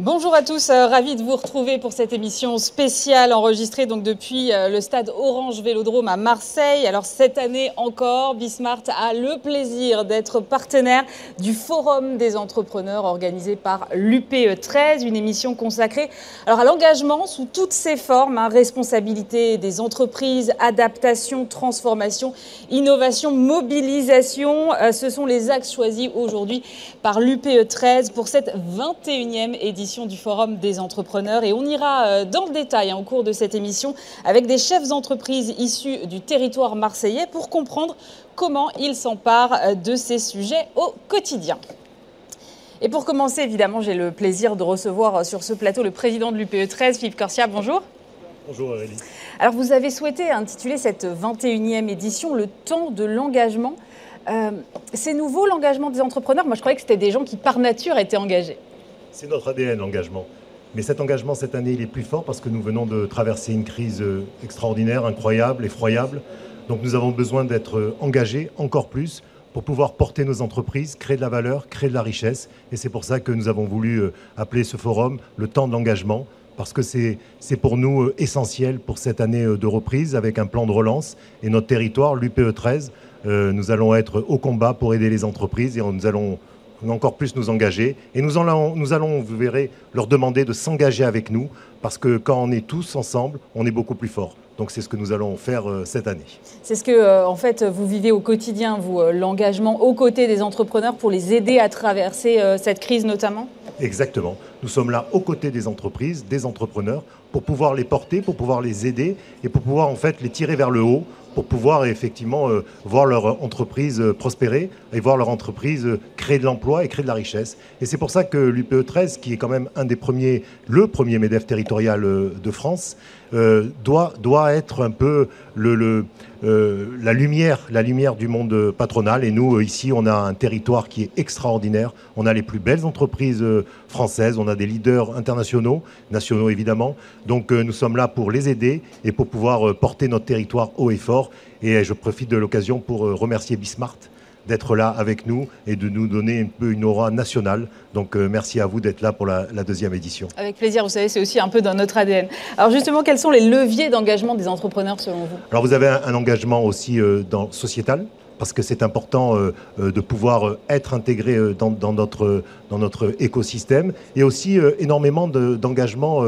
Bonjour à tous, euh, ravi de vous retrouver pour cette émission spéciale enregistrée depuis euh, le stade Orange Vélodrome à Marseille. Alors cette année encore, Bismart a le plaisir d'être partenaire du Forum des entrepreneurs organisé par l'UPE 13, une émission consacrée à l'engagement sous toutes ses formes, hein, responsabilité des entreprises, adaptation, transformation, innovation, mobilisation. Euh, ce sont les axes choisis aujourd'hui par l'UPE 13 pour cette 21e édition du Forum des entrepreneurs. Et on ira euh, dans le détail hein, au cours de cette émission avec des chefs d'entreprise issus du territoire marseillais pour comprendre comment ils s'emparent euh, de ces sujets au quotidien. Et pour commencer, évidemment, j'ai le plaisir de recevoir euh, sur ce plateau le président de l'UPE 13, Philippe Corsia. Bonjour. Bonjour Aurélie. Alors vous avez souhaité intituler cette 21e édition Le temps de l'engagement. c'est nouveau l'engagement des entrepreneurs? Moi je croyais que c'était des gens qui par nature étaient engagés. C'est notre ADN, l'engagement. Mais cet engagement, cette année, il est plus fort parce que nous venons de traverser une crise euh, extraordinaire, incroyable, effroyable. Donc nous avons besoin d'être euh, engagés encore plus pour pouvoir porter nos entreprises, créer de la valeur, créer de la richesse. Et c'est pour ça que nous avons voulu euh, appeler ce forum le temps de l'engagement, parce que c'est pour nous essentiel pour cette année de reprise avec un plan de relance. Et notre territoire, l'UPE 13, nous allons être au combat pour aider les entreprises et nous allons encore plus nous engager. Et nous allons, nous allons, vous verrez, leur demander de s'engager avec nous, parce que quand on est tous ensemble, on est beaucoup plus fort. Donc c'est ce que nous allons faire euh, cette année. C'est ce que, euh, en fait, vous vivez au quotidien, vous, euh, l'engagement aux côtés des entrepreneurs pour les aider à traverser cette crise notamment? Exactement. Nous sommes là aux côtés des entreprises, des entrepreneurs, pour pouvoir les porter, pour pouvoir les aider et pour pouvoir en fait les tirer vers le haut pour pouvoir effectivement euh, voir leur entreprise euh, prospérer et voir leur entreprise euh, créer de l'emploi et créer de la richesse. Et c'est pour ça que l'UPE 13, qui est quand même un des premiers, le premier MEDEF territorial de France, doit, doit être un peu le, la, lumière, la lumière du monde patronal. Et nous, ici, on a un territoire qui est extraordinaire. On a les plus belles entreprises françaises, on a des leaders internationaux, nationaux évidemment. Donc nous sommes là pour les aider et pour pouvoir porter notre territoire haut et fort. Et je profite de l'occasion pour euh, remercier Bismart d'être là avec nous et de nous donner un peu une aura nationale. Donc euh, merci à vous d'être là pour la, deuxième édition. Avec plaisir, vous savez, c'est aussi un peu dans notre ADN. Alors justement, quels sont les leviers d'engagement des entrepreneurs selon vous? Alors vous avez un, engagement aussi euh, dans, sociétal parce que c'est important de pouvoir être intégré dans, notre, dans notre écosystème, et aussi énormément d'engagement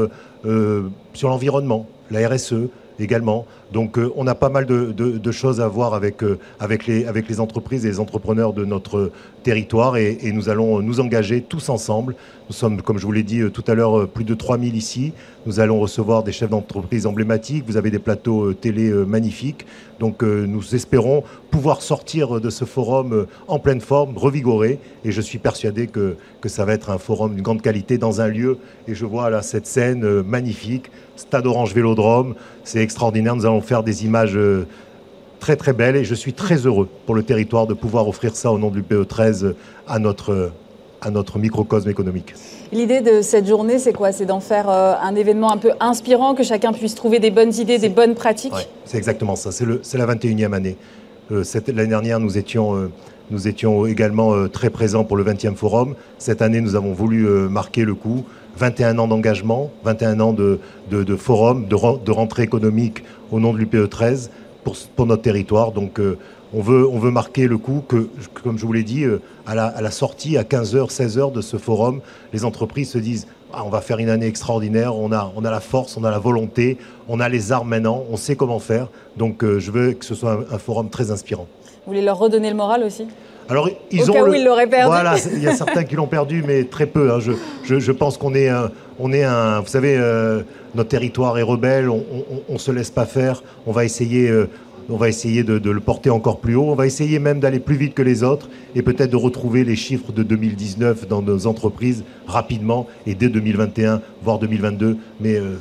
sur l'environnement, la RSE, également. Donc euh, on a pas mal de, choses à voir avec, euh, avec, les, entreprises et les entrepreneurs de notre territoire et, nous allons nous engager tous ensemble. Nous sommes, comme je vous l'ai dit euh, tout à l'heure, plus de 3000 ici. Nous allons recevoir des chefs d'entreprise emblématiques. Vous avez des plateaux télé magnifiques. Donc nous espérons pouvoir sortir de ce forum en pleine forme, revigoré. Et je suis persuadé que ça va être un forum d'une grande qualité dans un lieu. Et je vois là cette scène magnifique, Stade Orange Vélodrome. C'est extraordinaire. Nous allons faire des images euh, très très belles et je suis très heureux pour le territoire de pouvoir offrir ça au nom du PE 13 à notre, à notre microcosme économique. L'idée de cette journée, c'est quoi? C'est d'en faire euh, un événement un peu inspirant, que chacun puisse trouver des bonnes idées, des bonnes pratiques? C'est exactement ça, c'est la 21e année. Euh, L'année dernière, nous étions, nous étions également très présents pour le 20e forum. Cette année, nous avons voulu marquer le coup 21 ans d'engagement, 21 ans de, forum, de, rentrée économique au nom de l'UPE 13 pour, notre territoire. Donc euh, on, veut, on veut marquer le coup que, comme je vous l'ai dit, euh, à la, sortie, à 15h, 16h de ce forum, les entreprises se disent ah, on va faire une année extraordinaire, on a, on a la force, on a la volonté, on a les armes maintenant, on sait comment faire. Donc euh, je veux que ce soit un forum très inspirant. Vous voulez leur redonner le moral aussi? Alors, ils Au ont où ils l'auraient perdu. Voilà, il y a certains qui l'ont perdu, mais très peu. Hein. Je, pense qu'on est, un, on est un. Vous savez, euh, notre territoire est rebelle. On, ne se laisse pas faire. On va essayer. Euh, on va essayer de, le porter encore plus haut. On va essayer même d'aller plus vite que les autres et peut-être de retrouver les chiffres de 2019 dans nos entreprises rapidement et dès 2021, voire 2022. Mais euh,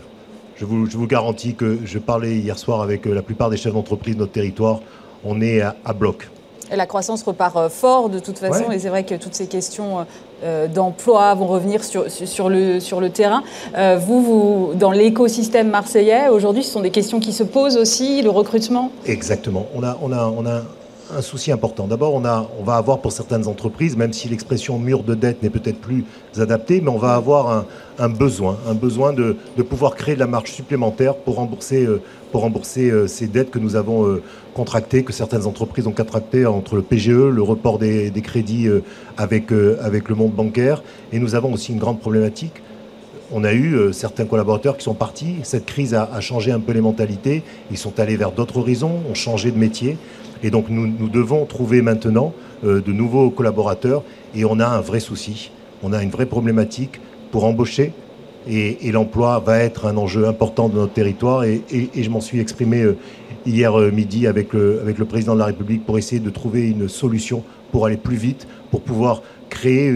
je, vous, je, vous, garantis que je parlais hier soir avec la plupart des chefs d'entreprise de notre territoire. On est à bloc. Et la croissance repart euh, fort de toute façon, et c'est vrai que toutes ces questions euh, d'emploi vont revenir sur, sur, le, sur le terrain. Euh, vous, vous, dans l'écosystème marseillais, aujourd'hui, ce sont des questions qui se posent aussi, le recrutement? Exactement. On a, on a, on a un souci important. D'abord, on, on va avoir pour certaines entreprises, même si l'expression mur de dette n'est peut-être plus adaptée, mais on va avoir un, besoin, un besoin de, pouvoir créer de la marge supplémentaire pour rembourser, euh, euh, ces dettes que nous avons euh, contractées, que certaines entreprises ont contractées entre le PGE, le report des, crédits avec le monde bancaire. Et nous avons aussi une grande problématique on a eu certains collaborateurs qui sont partis. Cette crise a, changé un peu les mentalités. Ils sont allés vers d'autres horizons, ont changé de métier. Et donc nous, devons trouver maintenant euh, de nouveaux collaborateurs et on a un vrai souci, on a une vraie problématique pour embaucher et, l'emploi va être un enjeu important de notre territoire et, je m'en suis exprimé euh, hier euh, midi avec le, président de la République pour essayer de trouver une solution pour aller plus vite, pour pouvoir créer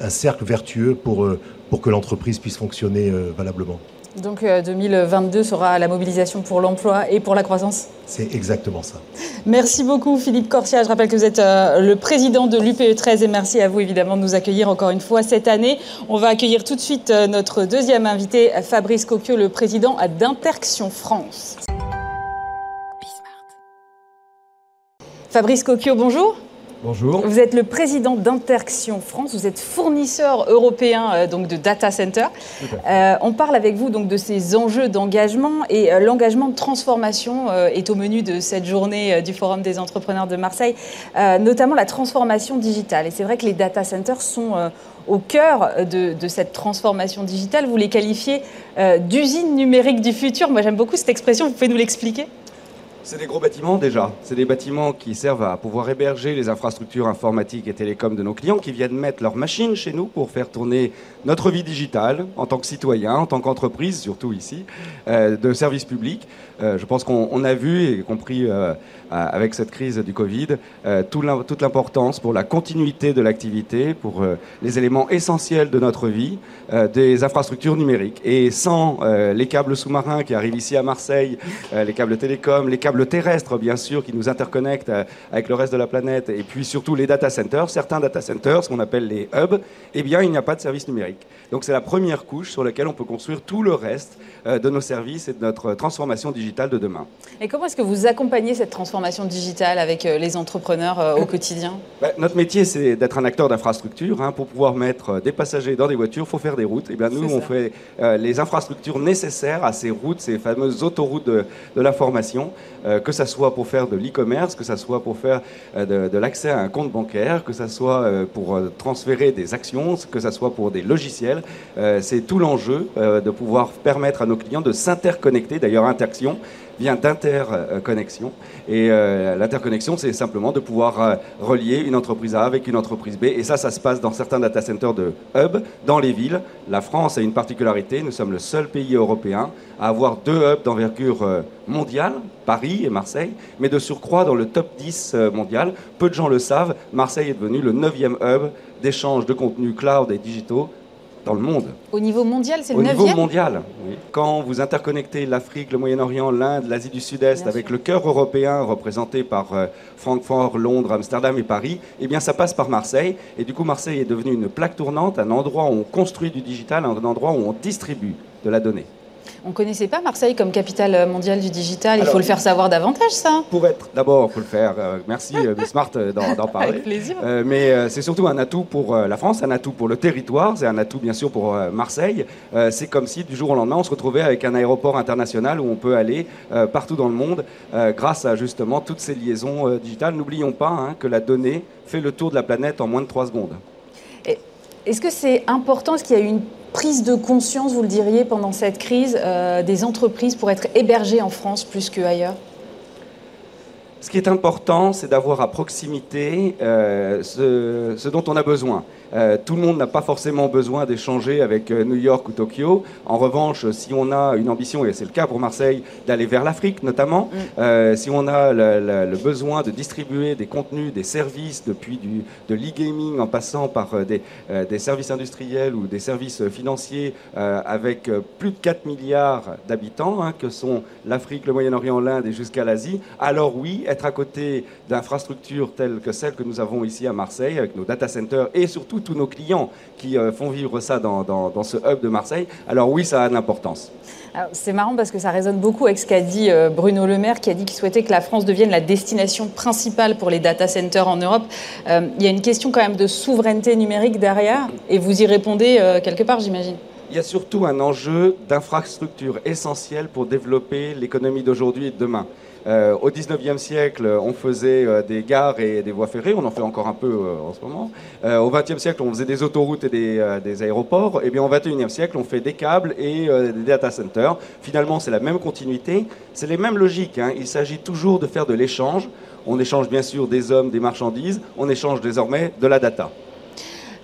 un cercle vertueux pour, pour que l'entreprise puisse fonctionner valablement. Donc 2022 euh, sera la mobilisation pour l'emploi et pour la croissance C'est exactement ça. Merci beaucoup Philippe Corsia. Je rappelle que vous êtes euh, le président de l'UPE 13 et merci à vous évidemment de nous accueillir encore une fois cette année. On va accueillir tout de suite euh, notre deuxième invité, Fabrice Coquio, le président d'Interction France. Fabrice Coquio, bonjour. Bonjour. Vous êtes le président d'Interaction France, vous êtes fournisseur européen euh, donc de data center. Euh, on parle avec vous donc de ces enjeux d'engagement et euh, l'engagement de transformation est au menu de cette journée du Forum des entrepreneurs de Marseille, notamment la transformation digitale. Et c'est vrai que les data centers sont au cœur de, de, cette transformation digitale. Vous les qualifiez d'usine numérique du futur. Moi j'aime beaucoup cette expression, vous pouvez nous l'expliquer? C'est des gros bâtiments déjà. C'est des bâtiments qui servent à pouvoir héberger les infrastructures informatiques et télécoms de nos clients qui viennent mettre leurs machines chez nous pour faire tourner notre vie digitale en tant que citoyen, en tant qu'entreprise, surtout ici, euh, de services publics. Euh, je pense qu'on a vu, et compris euh, avec cette crise du Covid, toute l'importance pour la continuité de l'activité, pour les éléments essentiels de notre vie, des infrastructures numériques. Et sans les câbles sous-marins qui arrivent ici à Marseille, les câbles télécoms, les câbles terrestres, bien sûr, qui nous interconnectent euh, avec le reste de la planète, et puis surtout les data centers, certains data centers, ce qu'on appelle les hubs, eh bien, il n'y a pas de service numérique. Donc, c'est la première couche sur laquelle on peut construire tout le reste euh, de nos services et de notre transformation digitale de demain. Et comment est-ce que vous accompagnez cette transformation digitale avec euh, les entrepreneurs au quotidien? Bah, Notre métier, c'est d'être un acteur d'infrastructure. Hein. Pour pouvoir mettre des passagers dans des voitures, il faut faire des routes. Et bien, nous, on fait les infrastructures nécessaires à ces routes, ces fameuses autoroutes de, de l'information. Euh, que ce soit pour faire de l'e-commerce, que ce soit pour faire euh, de, l'accès à un compte bancaire, que ce soit euh, pour transférer des actions, que ce soit pour des logiciels. c'est tout l'enjeu de pouvoir permettre à nos clients de s'interconnecter. D'ailleurs, Interaction vient d'interconnexion. Et l'interconnexion, c'est simplement de pouvoir relier une entreprise A avec une entreprise B. Et ça, ça se passe dans certains data centers de hub, dans les villes. La France a une particularité, nous sommes le seul pays européen à avoir deux hubs d'envergure mondiale, Paris et Marseille, mais de surcroît dans le top 10 euh, mondial. Peu de gens le savent, Marseille est devenu le neuvième hub d'échange de contenus cloud et digitaux dans le monde. Au niveau mondial, c'est le Au niveau mondial, oui. Quand vous interconnectez l'Afrique, le Moyen-Orient, l'Inde, l'Asie du Sud-Est avec le cœur européen représenté par euh, Francfort, Londres, Amsterdam et Paris, eh bien ça passe par Marseille. Et du coup, Marseille est devenu une plaque tournante, un endroit où on construit du digital, un endroit où on distribue de la donnée. On ne connaissait pas Marseille comme capitale mondiale du digital. Il faut le faire savoir davantage, ça. Pour être, d'abord, il faut le faire. Euh, merci, euh, Smart, euh, d'en parler. Avec plaisir. mais c'est surtout un atout pour la France, un atout pour le territoire, c'est un atout, bien sûr, pour Marseille. c'est comme si, du jour au lendemain, on se retrouvait avec un aéroport international où on peut aller partout dans le monde grâce à, justement, toutes ces liaisons digitales. N'oublions pas hein, que la donnée fait le tour de la planète en moins de 3 secondes. Est-ce que c'est important Est-ce qu'il y a eu une prise de conscience, vous le diriez, pendant cette crise, euh, des entreprises pour être hébergées en France plus qu'ailleurs? Ce qui est important, c'est d'avoir à proximité euh, ce, dont on a besoin. Euh, tout le monde n'a pas forcément besoin d'échanger avec euh, New York ou Tokyo. En revanche, si on a une ambition, et c'est le cas pour Marseille, d'aller vers l'Afrique notamment, mm. si on a le, besoin de distribuer des contenus, des services, depuis du, de l'e-gaming en passant par des, des, services industriels ou des services financiers, avec plus de 4 milliards d'habitants, hein, que sont l'Afrique, le Moyen-Orient, l'Inde et jusqu'à l'Asie, alors oui, être à côté d'infrastructures telles que celles que nous avons ici à Marseille, avec nos data centers et surtout tous nos clients qui font vivre ça dans, dans ce hub de Marseille, alors oui, ça a de l'importance. C'est marrant parce que ça résonne beaucoup avec ce qu'a dit euh, Bruno Le Maire, qui a dit qu'il souhaitait que la France devienne la destination principale pour les data centers en Europe. Euh, il y a une question quand même de souveraineté numérique derrière, et vous y répondez euh, quelque part, j'imagine. Il y a surtout un enjeu d'infrastructure essentielle pour développer l'économie d'aujourd'hui et de demain. Euh, au 19e siècle, on faisait euh, des gares et des voies ferrées, on en fait encore un peu euh, en ce moment. au 20e siècle, on faisait des autoroutes et des, aéroports. Et bien au 21e siècle, on fait des câbles et des data centers. Finalement, c'est la même continuité, c'est les mêmes logiques. Hein. Il s'agit toujours de faire de l'échange. On échange bien sûr des hommes, des marchandises, on échange désormais de la data.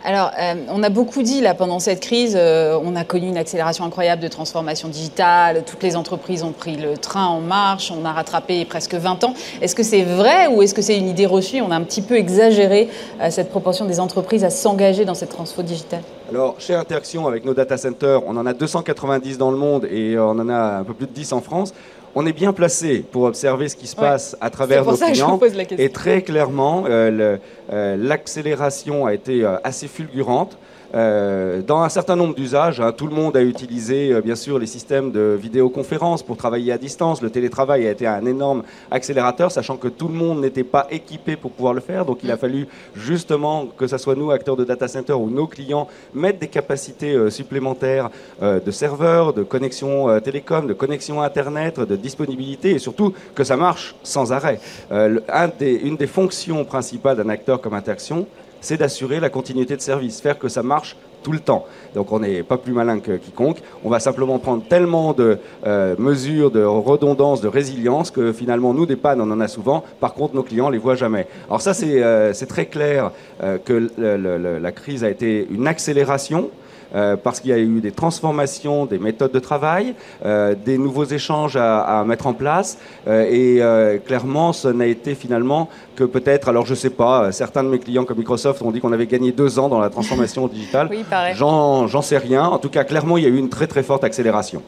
Alors, euh, on a beaucoup dit là pendant cette crise, euh, on a connu une accélération incroyable de transformation digitale, toutes les entreprises ont pris le train en marche, on a rattrapé presque 20 ans. Est-ce que c'est vrai ou est-ce que c'est une idée reçue? On a un petit peu exagéré euh, cette proportion des entreprises à s'engager dans cette transfo digitale. Alors, chez Interaction, avec nos data centers, on en a 290 dans le monde et on en a un peu plus de 10 en France on est bien placé pour observer ce qui se passe à travers nos clients. Et très clairement, euh, euh, l'accélération a été euh, assez fulgurante. Euh, dans un certain nombre d'usages, hein, tout le monde a utilisé euh, bien sûr les systèmes de vidéoconférence pour travailler à distance. Le télétravail a été un énorme accélérateur, sachant que tout le monde n'était pas équipé pour pouvoir le faire. Donc il a fallu justement que ce soit nous, acteurs de data center ou nos clients, mettre des capacités euh, supplémentaires de serveurs, de connexion télécom, de connexion Internet, de disponibilité et surtout que ça marche sans arrêt. une des fonctions principales d'un acteur comme Interaction, c'est d'assurer la continuité de service, faire que ça marche tout le temps. Donc on n'est pas plus malin que quiconque. On va simplement prendre tellement de euh, mesures de redondance, de résilience que finalement nous des pannes on en a souvent. Par contre nos clients les voient jamais. Alors ça c'est euh, très clair euh, que la crise a été une accélération euh, parce qu'il y a eu des transformations des méthodes de travail, euh, des nouveaux échanges à, mettre en place. Euh, et clairement, ce n'a été finalement que peut-être, alors je ne sais pas, certains de mes clients comme Microsoft ont dit qu'on avait gagné deux ans dans la transformation digitale. Oui, J'en sais rien. En tout cas, clairement, il y a eu une très très forte accélération.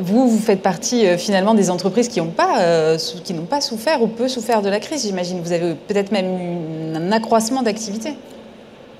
Vous, vous faites partie finalement des entreprises qui n'ont pas, qui n'ont pas souffert ou peu souffert de la crise, j'imagine. Vous avez peut-être même eu un accroissement d'activité.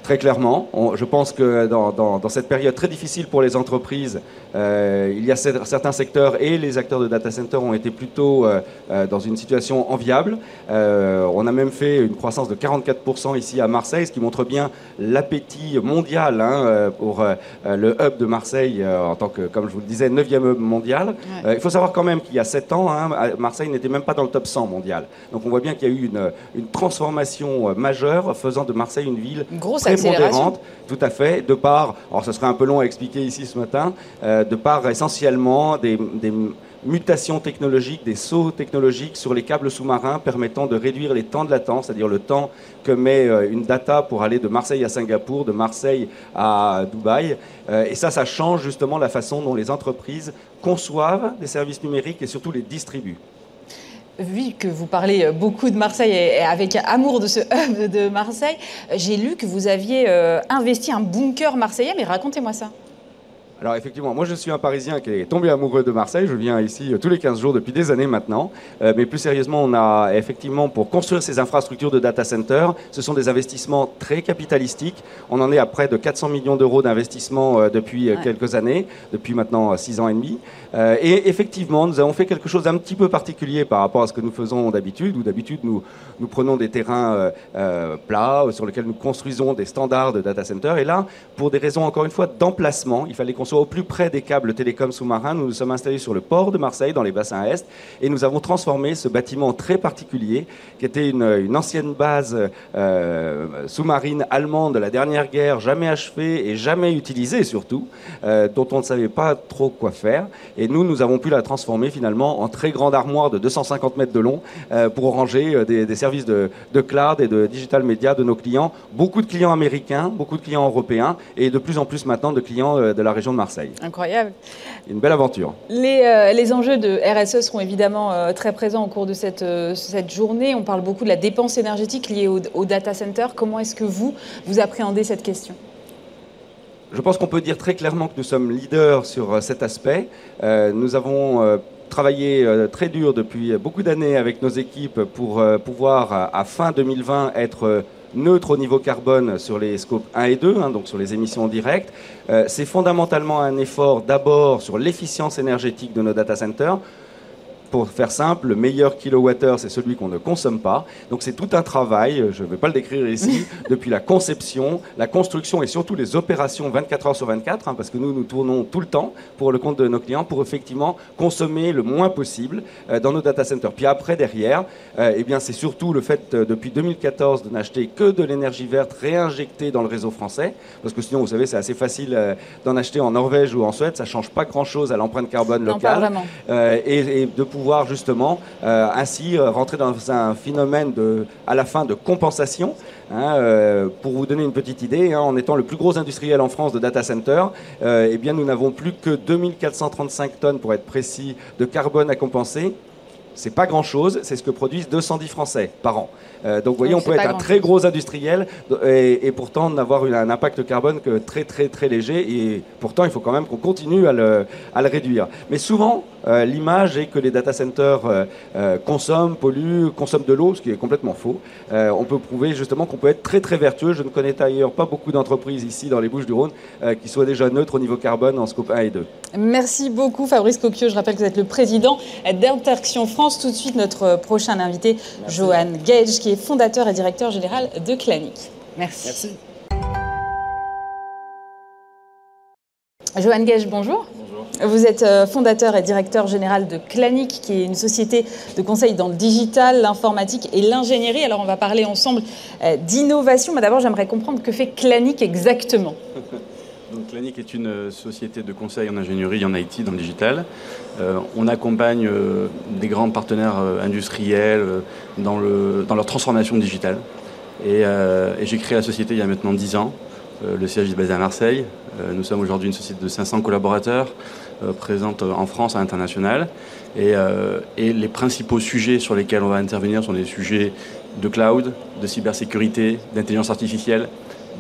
Très clairement, je pense que dans, cette période très difficile pour les entreprises, euh, il y a certains secteurs et les acteurs de data center ont été plutôt euh, euh, dans une situation enviable. on a même fait une croissance de 44% ici à Marseille, ce qui montre bien l'appétit mondial hein, pour le hub de Marseille en tant que, comme je vous le disais, 9e hub mondial. il faut savoir quand même qu'il y a 7 ans, hein, Marseille n'était même pas dans le top 100 mondial. Donc on voit bien qu'il y a eu une, une transformation majeure faisant de Marseille une ville très tout à fait, de par, alors ce serait un peu long à expliquer ici ce matin, euh, de par essentiellement des, mutations technologiques, des sauts technologiques sur les câbles sous-marins permettant de réduire les temps de latence, c'est-à-dire le temps que met euh, une data pour aller de Marseille à Singapour, de Marseille à Dubaï. Euh, et ça, ça change justement la façon dont les entreprises conçoivent des services numériques et surtout les distribuent vu que vous parlez beaucoup de Marseille et avec amour de ce hub de Marseille, j'ai lu que vous aviez euh, investi un bunker marseillais, mais racontez-moi ça. Alors effectivement, moi je suis un Parisien qui est tombé amoureux de Marseille. Je viens ici euh, tous les 15 jours depuis des années maintenant. Euh, mais plus sérieusement, on a effectivement pour construire ces infrastructures de data center, ce sont des investissements très capitalistiques. On en est à près de 400 millions d'euros d'investissement euh, depuis quelques années, depuis maintenant 6 ans et demi. et effectivement, nous avons fait quelque chose d'un petit peu particulier par rapport à ce que nous faisons d'habitude, où d'habitude nous, nous prenons des terrains plats sur lesquels nous construisons des standards de data center. Et là, pour des raisons encore une fois d'emplacement, il fallait qu'on soit au plus près des câbles télécoms sous-marins. Nous nous sommes installés sur le port de Marseille, dans les bassins Est, et nous avons transformé ce bâtiment très particulier, qui était une, ancienne base euh, sous-marine allemande de la dernière guerre, jamais achevée et jamais utilisée surtout, euh, dont on ne savait pas trop quoi faire. Et nous, nous avons pu la transformer finalement en très grande armoire de 250 mètres de long euh, pour ranger des, services de, de cloud et de digital media de nos clients. Beaucoup de clients américains, beaucoup de clients européens et de plus en plus maintenant de clients de la région de Marseille. Incroyable. Une belle aventure. Les, euh, les, enjeux de RSE seront évidemment euh, très présents au cours de cette, euh, cette journée. On parle beaucoup de la dépense énergétique liée au, au data center. Comment est-ce que vous, vous appréhendez cette question? Je pense qu'on peut dire très clairement que nous sommes leaders sur cet aspect. nous avons travaillé très dur depuis beaucoup d'années avec nos équipes pour pouvoir, à fin 2020, être neutre au niveau carbone sur les scopes 1 et 2, hein, donc sur les émissions directes. c'est fondamentalement un effort d'abord sur l'efficience énergétique de nos data centers pour faire simple, le meilleur kilowattheure, c'est celui qu'on ne consomme pas. Donc c'est tout un travail, je ne vais pas le décrire ici, depuis la conception, la construction et surtout les opérations 24 heures sur 24, hein, parce que nous, nous tournons tout le temps pour le compte de nos clients pour effectivement consommer le moins possible euh, dans nos data centers. Puis après, derrière, euh, eh bien, c'est surtout le fait, euh, depuis 2014, de n'acheter que de l'énergie verte réinjectée dans le réseau français, parce que sinon, vous savez, c'est assez facile d'en acheter en Norvège ou en Suède, ça ne change pas grand-chose à l'empreinte carbone locale. Non, pas vraiment. et, et de pouvoir justement euh, ainsi euh, rentrer dans un phénomène de, à la fin de compensation. Hein, euh, pour vous donner une petite idée, hein, en étant le plus gros industriel en France de data center, eh bien nous n'avons plus que 2435 tonnes, pour être précis, de carbone à compenser. C'est pas grand-chose, c'est ce que produisent 210 Français par an. Euh, donc vous voyez, on peut être un très gros industriel et, pourtant n'avoir un impact carbone que très très très léger. Et pourtant, il faut quand même qu'on continue à le, réduire. Mais souvent, euh, l'image est que les data centers euh, consomment, polluent, consomment de l'eau, ce qui est complètement faux. on peut prouver justement qu'on peut être très très vertueux. Je ne connais d'ailleurs pas beaucoup d'entreprises ici dans les Bouches-du-Rhône qui soient déjà neutres au niveau carbone en scope 1 et 2. Merci beaucoup Fabrice Coquio. Je rappelle que vous êtes le président d'Interaction France. Tout de suite, notre prochain invité, Johan Gage, qui est fondateur et directeur général de Clanic. Merci. Merci. Johan Gage, bonjour. Bonjour. Vous êtes euh, fondateur et directeur général de Clanic, qui est une société de conseil dans le digital, l'informatique et l'ingénierie. Alors, on va parler ensemble euh, d'innovation, mais d'abord, j'aimerais comprendre que fait Clanic exactement. Donc, Clanic est une euh, société de conseil en ingénierie en IT dans le digital. Euh, on accompagne euh, des grands partenaires industriels dans, le, dans, leur transformation digitale. Et, j'ai créé la société il y a maintenant 10 ans. le siège est basé à Marseille. nous sommes aujourd'hui une société de 500 collaborateurs présente en France à l'international. Et les principaux sujets sur lesquels on va intervenir sont des sujets de cloud, de cybersécurité, d'intelligence artificielle,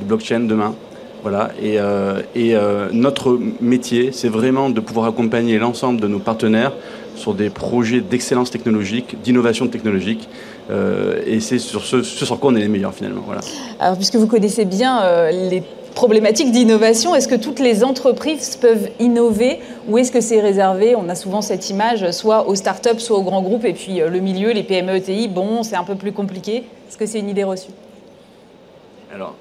de blockchain demain. Voilà, et, euh, euh, notre métier, c'est vraiment de pouvoir accompagner l'ensemble de nos partenaires sur des projets d'excellence technologique, d'innovation technologique. Euh, et c'est sur ce, sur quoi on est les meilleurs finalement. Voilà. Alors, puisque vous connaissez bien les problématiques d'innovation, est-ce que toutes les entreprises peuvent innover ou est-ce que c'est réservé? On a souvent cette image, soit aux startups, soit aux grands groupes, et puis le milieu, les PME, ETI, bon, c'est un peu plus compliqué. Est-ce que c'est une idée reçue? Alors,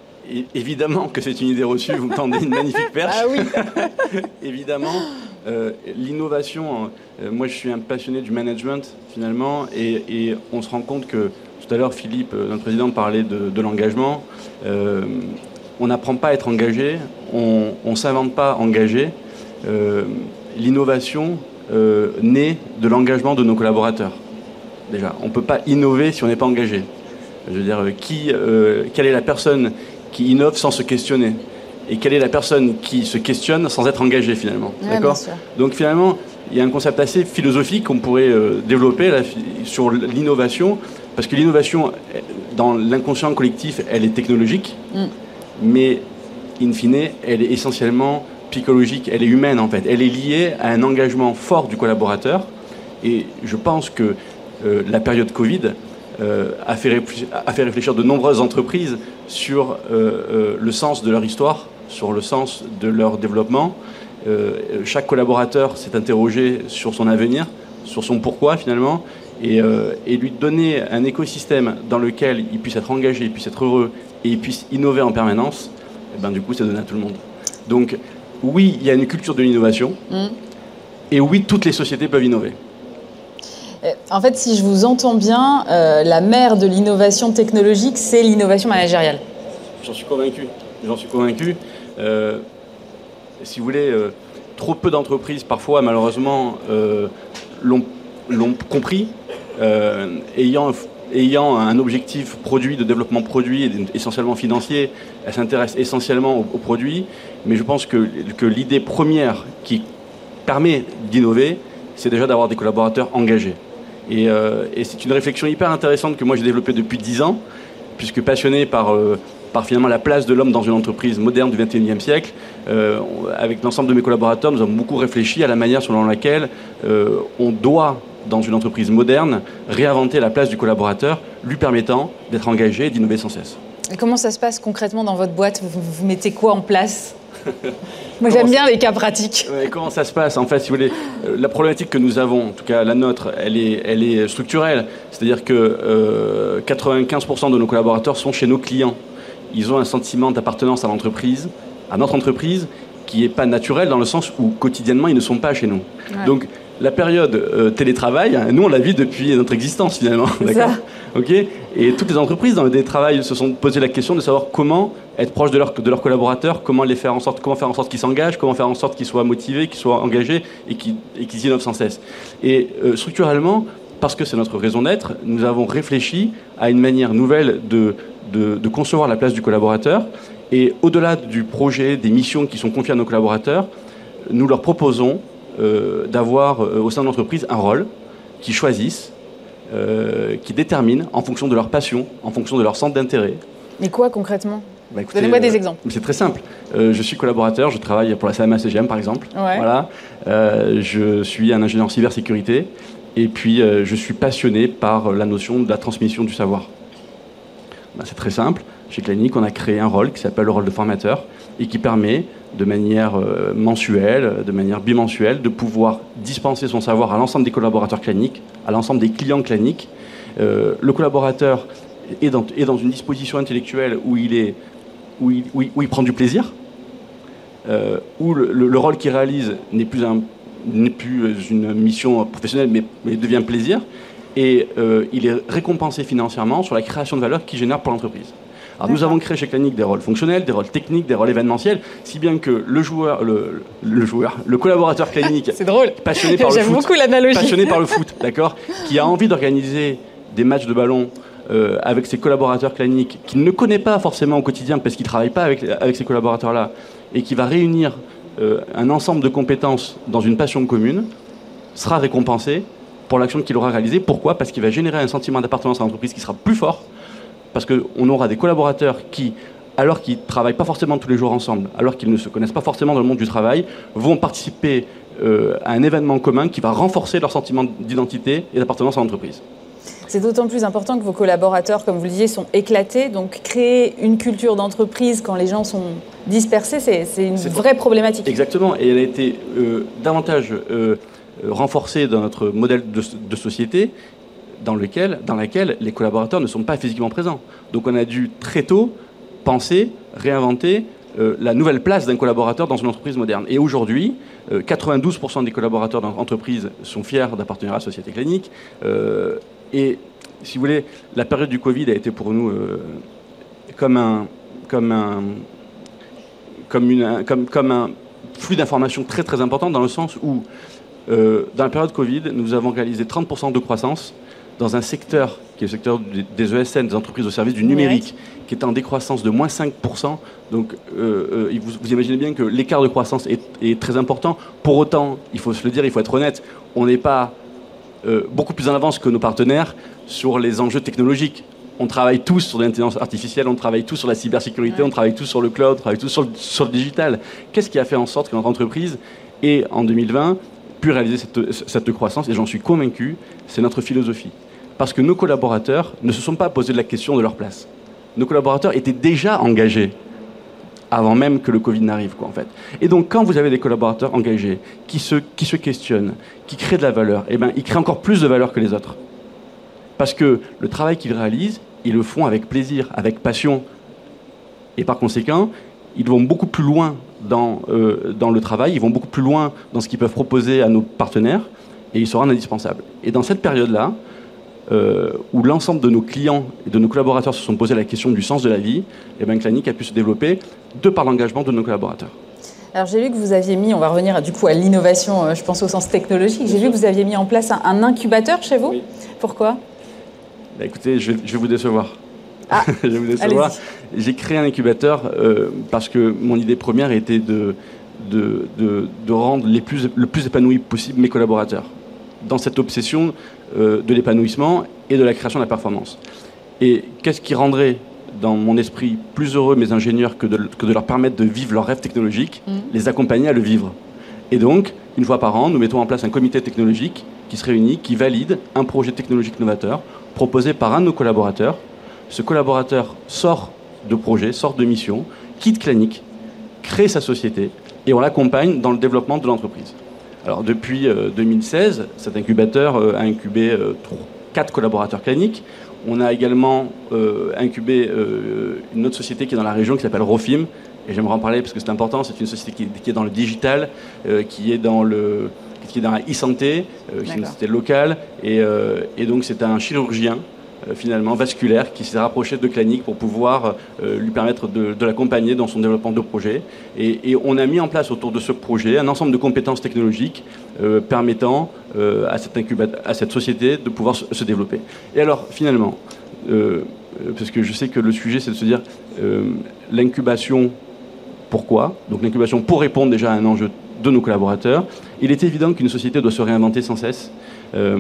évidemment que c'est une idée reçue, vous me tendez une magnifique perche. Ah oui Évidemment, euh, l'innovation, euh, moi je suis un passionné du management finalement, et, on se rend compte que tout à l'heure Philippe, euh, notre président, parlait de, l'engagement. on n'apprend pas à être engagé, on ne s'invente pas engagé. L'innovation naît de l'engagement de nos collaborateurs. Déjà, on ne peut pas innover si on n'est pas engagé. Je veux dire, qui, quelle est la personne qui innove sans se questionner et quelle est la personne qui se questionne sans être engagée finalement. D'accord Donc finalement, il y a un concept assez philosophique qu'on pourrait euh, développer sur l'innovation, parce que l'innovation, dans l'inconscient collectif, elle est technologique, mm. mais in fine, elle est essentiellement psychologique, elle est humaine en fait. Elle est liée à un engagement fort du collaborateur, et je pense que euh, la période Covid euh, a, fait a, fait réfléchir de nombreuses entreprises sur euh, euh, le sens de leur histoire, sur le sens de leur développement. chaque collaborateur s'est interrogé sur son avenir, sur son pourquoi finalement, et, lui donner un écosystème dans lequel il puisse être engagé, il puisse être heureux et il puisse innover en permanence, et eh ben, du coup, c'est donné à tout le monde. Donc, oui, il y a une culture de l'innovation, mmh. et oui, toutes les sociétés peuvent innover. Euh, en fait, si je vous entends bien, euh, la mère de l'innovation technologique, c'est l'innovation managériale. J'en suis convaincu. J'en suis convaincu. Euh, si vous voulez, trop peu d'entreprises, parfois, malheureusement, l'ont compris, ayant, un objectif produit, de développement produit, essentiellement financier, elles s'intéressent essentiellement aux, produits. Mais je pense que l'idée première qui permet d'innover, c'est déjà d'avoir des collaborateurs engagés. Euh, et, c'est une réflexion hyper intéressante que moi j'ai développée depuis 10 ans, puisque passionné par, euh, par finalement la place de l'homme dans une entreprise moderne du 21e siècle. Euh, avec l'ensemble de mes collaborateurs, nous avons beaucoup réfléchi à la manière selon laquelle on doit, dans une entreprise moderne, réinventer la place du collaborateur, lui permettant d'être engagé et d'innover sans cesse. Et comment ça se passe concrètement dans votre boîte? Vous mettez quoi en place? Moi, j'aime bien les cas pratiques. comment ça se passe En fait, si vous voulez, euh, la problématique que nous avons, en tout cas la nôtre, elle est, elle est structurelle. C'est-à-dire que 95% euh, de nos collaborateurs sont chez nos clients. Ils ont un sentiment d'appartenance à l'entreprise, à notre entreprise, qui n'est pas naturel dans le sens où quotidiennement ils ne sont pas chez nous. Donc la période euh, télétravail, nous on la vit depuis notre existence finalement. D'accord Ok Et toutes les entreprises dans le télétravail se sont posées la question de savoir comment être proche de, de leurs collaborateurs, comment les faire en sorte, comment faire en sorte qu'ils s'engagent, comment faire en sorte qu'ils soient motivés, qu'ils soient engagés et qu'ils, innovent sans cesse. Et euh, structurellement, parce que c'est notre raison d'être, nous avons réfléchi à une manière nouvelle de, de, concevoir la place du collaborateur. Et au-delà du projet, des missions qui sont confiées à nos collaborateurs, nous leur proposons d'avoir euh, au sein de l'entreprise un rôle qu'ils choisissent, qui détermine en fonction de leur passion, en fonction de leur centre d'intérêt. Et quoi concrètement? Bah, Donnez-moi des euh, exemples. C'est très simple. Euh, je suis collaborateur, je travaille pour la CMA-CGM par exemple. Voilà. Euh, je suis un ingénieur en cybersécurité et puis je suis passionné par la notion de la transmission du savoir. Bah, c'est très simple. Chez Clinique, on a créé un rôle qui s'appelle le rôle de formateur et qui permet de manière mensuelle, de manière bimensuelle, de pouvoir dispenser son savoir à l'ensemble des collaborateurs cliniques, à l'ensemble des clients cliniques. le collaborateur est dans, une disposition intellectuelle où il prend du plaisir, euh, où le, rôle qu'il réalise n'est plus, une mission professionnelle, mais, devient plaisir, et euh, il est récompensé financièrement sur la création de valeur qu'il génère pour l'entreprise. Alors nous avons créé chez Clinique des rôles fonctionnels, des rôles techniques, des rôles événementiels, si bien que le joueur, le, joueur, le collaborateur clinique, drôle. passionné par le foot, beaucoup passionné par le foot, d'accord, qui a envie d'organiser des matchs de ballon euh, avec ses collaborateurs cliniques, qu'il ne connaît pas forcément au quotidien parce qu'il ne travaille pas avec, avec ces collaborateurs-là, et qui va réunir euh, un ensemble de compétences dans une passion commune, sera récompensé pour l'action qu'il aura réalisée. Pourquoi? Parce qu'il va générer un sentiment d'appartenance à l'entreprise qui sera plus fort, parce qu'on aura des collaborateurs qui, alors qu'ils ne travaillent pas forcément tous les jours ensemble, alors qu'ils ne se connaissent pas forcément dans le monde du travail, vont participer euh, à un événement commun qui va renforcer leur sentiment d'identité et d'appartenance à l'entreprise. C'est d'autant plus important que vos collaborateurs, comme vous le disiez, sont éclatés. Donc créer une culture d'entreprise quand les gens sont dispersés, c'est une vraie problématique. Exactement. Et elle a été euh, davantage euh, renforcée dans notre modèle de, société dans lequel, dans laquelle les collaborateurs ne sont pas physiquement présents. Donc on a dû très tôt penser, réinventer euh, la nouvelle place d'un collaborateur dans une entreprise moderne. Et aujourd'hui, 92% des collaborateurs dans l'entreprise sont fiers d'appartenir à la société clinique. Et si vous voulez, la période du Covid a été pour nous euh, comme un, comme un, flux d'informations très très important dans le sens où, euh, dans la période Covid, nous avons réalisé 30% de croissance dans un secteur qui est le secteur des ESN, des entreprises au service du numérique, qui est en décroissance de moins 5%. Donc euh, vous, vous, imaginez bien que l'écart de croissance est, est, très important. Pour autant, il faut se le dire, il faut être honnête, on n'est pas euh, beaucoup plus en avance que nos partenaires sur les enjeux technologiques. On travaille tous sur l'intelligence artificielle, on travaille tous sur la cybersécurité, on travaille tous sur le cloud, on travaille tous sur le, sur le digital. Qu'est-ce qui a fait en sorte que notre entreprise ait, en 2020, pu réaliser cette, cette croissance? Et j'en suis convaincu, c'est notre philosophie. Parce que nos collaborateurs ne se sont pas posés la question de leur place. Nos collaborateurs étaient déjà engagés avant même que le Covid n'arrive, quoi, en fait. Et donc, quand vous avez des collaborateurs engagés, qui se, qui se questionnent, qui créent de la valeur, eh ben, ils créent encore plus de valeur que les autres. Parce que le travail qu'ils réalisent, ils le font avec plaisir, avec passion. Et par conséquent, ils vont beaucoup plus loin dans, euh, dans le travail, ils vont beaucoup plus loin dans ce qu'ils peuvent proposer à nos partenaires, et ils seront indispensables. Et dans cette période-là, euh, où l'ensemble de nos clients et de nos collaborateurs se sont posés la question du sens de la vie, et eh bien Clinique a pu se développer de par l'engagement de nos collaborateurs. Alors j'ai vu que vous aviez mis, on va revenir du coup à l'innovation, euh, je pense au sens technologique, j'ai vu que vous aviez mis en place un, incubateur chez vous. Pourquoi? Bah, Écoutez, je vais, vous décevoir. Ah, je vais vous décevoir. J'ai créé un incubateur euh, parce que mon idée première était de, de, de, rendre les plus, le plus épanoui possible mes collaborateurs dans cette obsession euh, de l'épanouissement et de la création de la performance. Et qu'est-ce qui rendrait dans mon esprit, plus heureux mes ingénieurs que de, que de leur permettre de vivre leur rêve technologique, Mm. les accompagner à le vivre? Et donc, une fois par an, nous mettons en place un comité technologique qui se réunit, qui valide un projet technologique novateur proposé par un de nos collaborateurs. Ce collaborateur sort de projet, sort de mission, quitte Clanic, crée sa société et on l'accompagne dans le développement de l'entreprise. Alors depuis euh, 2016, cet incubateur euh, a incubé euh, trois- quatre collaborateurs Clanic. On a également euh, incubé euh, une autre société qui est dans la région qui s'appelle Rofim. Et j'aimerais en parler parce que c'est important. C'est une société qui, est dans le digital, euh, qui est dans le qui est dans la e-santé, euh, qui est une société locale. Et, euh, et donc c'est un chirurgien euh, finalement vasculaire qui s'est rapproché de Clanic pour pouvoir euh, lui permettre de, l'accompagner dans son développement de projet. Et, on a mis en place autour de ce projet un ensemble de compétences technologiques euh, permettant euh, à, cette à cette société de pouvoir se, développer. Et alors finalement, euh, euh, parce que je sais que le sujet c'est de se dire euh, l'incubation, pourquoi? Donc l'incubation pour répondre déjà à un enjeu de nos collaborateurs. Il est évident qu'une société doit se réinventer sans cesse. Euh,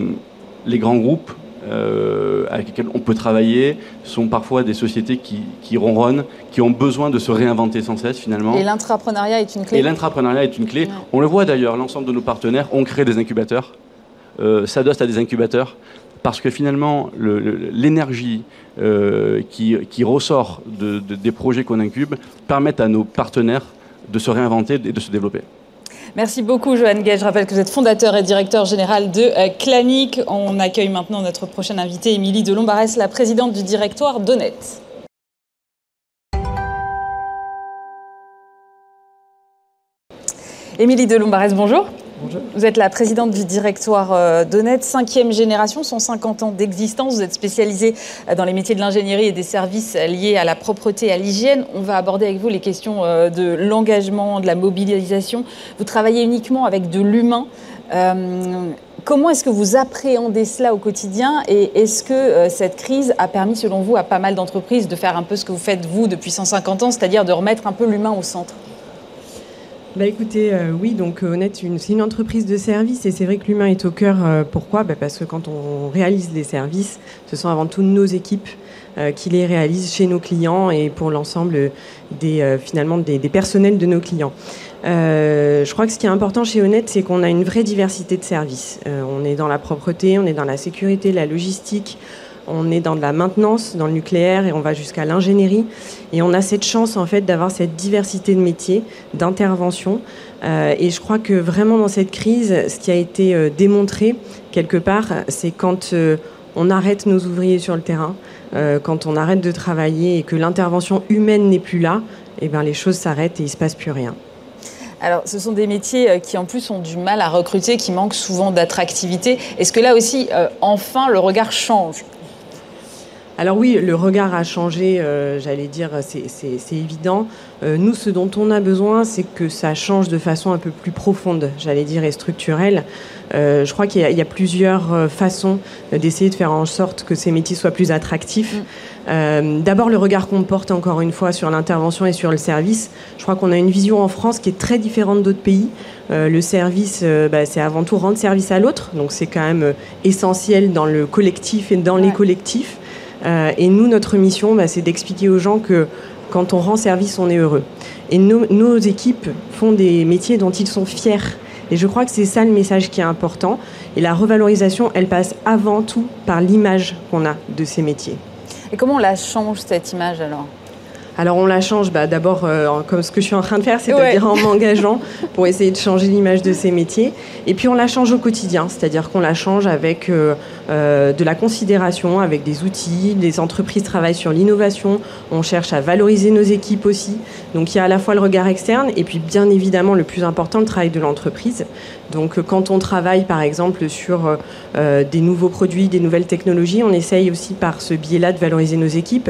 les grands groupes euh, avec lesquels on peut travailler sont parfois des sociétés qui, qui ronronnent, qui ont besoin de se réinventer sans cesse finalement. Et l'intrapreneuriat est une clé Et l'intrapreneuriat est une clé. Ouais. On le voit d'ailleurs, l'ensemble de nos partenaires ont créé des incubateurs. Euh, a des incubateurs parce que finalement, le- le- l'énergie euh, qui, qui ressort de- de- des projets qu'on incube permettent à nos partenaires de se réinventer et de se développer. Merci beaucoup, Johan Gay. Je rappelle que vous êtes fondateur et directeur général de euh, Clanic. On accueille maintenant notre prochaine invitée, Émilie de Lombarès, la présidente du directoire d'Honnête. Émilie de Lombarès, bonjour. Vous êtes la présidente du directoire euh, d'Honnête, cinquième génération, 150 ans d'existence. Vous êtes spécialisée euh, dans les métiers de l'ingénierie et des services liés à la propreté et à l'hygiène. On va aborder avec vous les questions euh, de l'engagement, de la mobilisation. Vous travaillez uniquement avec de l'humain. Comment est-ce que vous appréhendez cela au quotidien et est-ce que cette crise a permis, selon vous, à pas mal d'entreprises de faire un peu ce que vous faites vous depuis 150 ans, c'est-à-dire de remettre un peu l'humain au centre? Bah écoutez, euh, oui, donc euh, Honnête, c'est une entreprise de service et c'est vrai que l'humain est au cœur. euh, pourquoi? Bah, Parce que quand on réalise les services, ce sont avant tout nos équipes qui les réalisent chez nos clients et pour l'ensemble des, finalement des, des personnels de nos clients. Je crois que ce qui est important chez Honnête, c'est qu'on a une vraie diversité de services. On est dans la propreté, on est dans la sécurité, la logistique, on est dans de la maintenance, dans le nucléaire et on va jusqu'à l'ingénierie. Et on a cette chance en fait d'avoir cette diversité de métiers, d'intervention. Euh, et je crois que vraiment dans cette crise, ce qui a été euh, démontré quelque part, c'est quand euh, on arrête nos ouvriers sur le terrain, quand on arrête de travailler et que l'intervention humaine n'est plus là, et ben les choses s'arrêtent et il se passe plus rien. Alors, ce sont des métiers qui, en plus, ont du mal à recruter, qui manquent souvent d'attractivité. Est-ce que là aussi, enfin, le regard change? Alors oui, le regard a changé, euh, j'allais dire, c'est- évident. Euh, nous, ce dont on a besoin, c'est que ça change de façon un peu plus profonde, j'allais dire, et structurelle. Euh, je crois qu'il y, y a plusieurs euh, façons d'essayer de faire en sorte que ces métiers soient plus attractifs. Euh, D'abord, le regard qu'on porte encore une fois sur l'intervention et sur le service. Je crois qu'on a une vision en France qui est très différente d'autres pays. Euh, le service, bah, c'est avant tout rendre service à l'autre, donc c'est quand même essentiel dans le collectif et dans les collectifs. Euh, et nous, notre mission, bah, c'est d'expliquer aux gens que quand on rend service, on est heureux. Et nos, nos équipes font des métiers dont ils sont fiers. Et je crois que c'est ça le message qui est important. Et la revalorisation, elle passe avant tout par l'image qu'on a de ces métiers. Et comment on la change, cette image, alors? Alors on la change bah, d'abord euh, comme ce que je suis en train de faire, c'est-à-dire en m'engageant pour essayer de changer l'image de ces métiers. Et puis on la change au quotidien, c'est-à-dire qu'on la change avec euh, euh, de la considération, avec des outils. Les entreprises travaillent sur l'innovation. On cherche à valoriser nos équipes aussi. Donc il y a à la fois le regard externe et puis bien évidemment le plus important, le travail de l'entreprise. Donc euh, quand on travaille par exemple sur euh, des nouveaux produits, des nouvelles technologies, on essaye aussi par ce biais-là de valoriser nos équipes.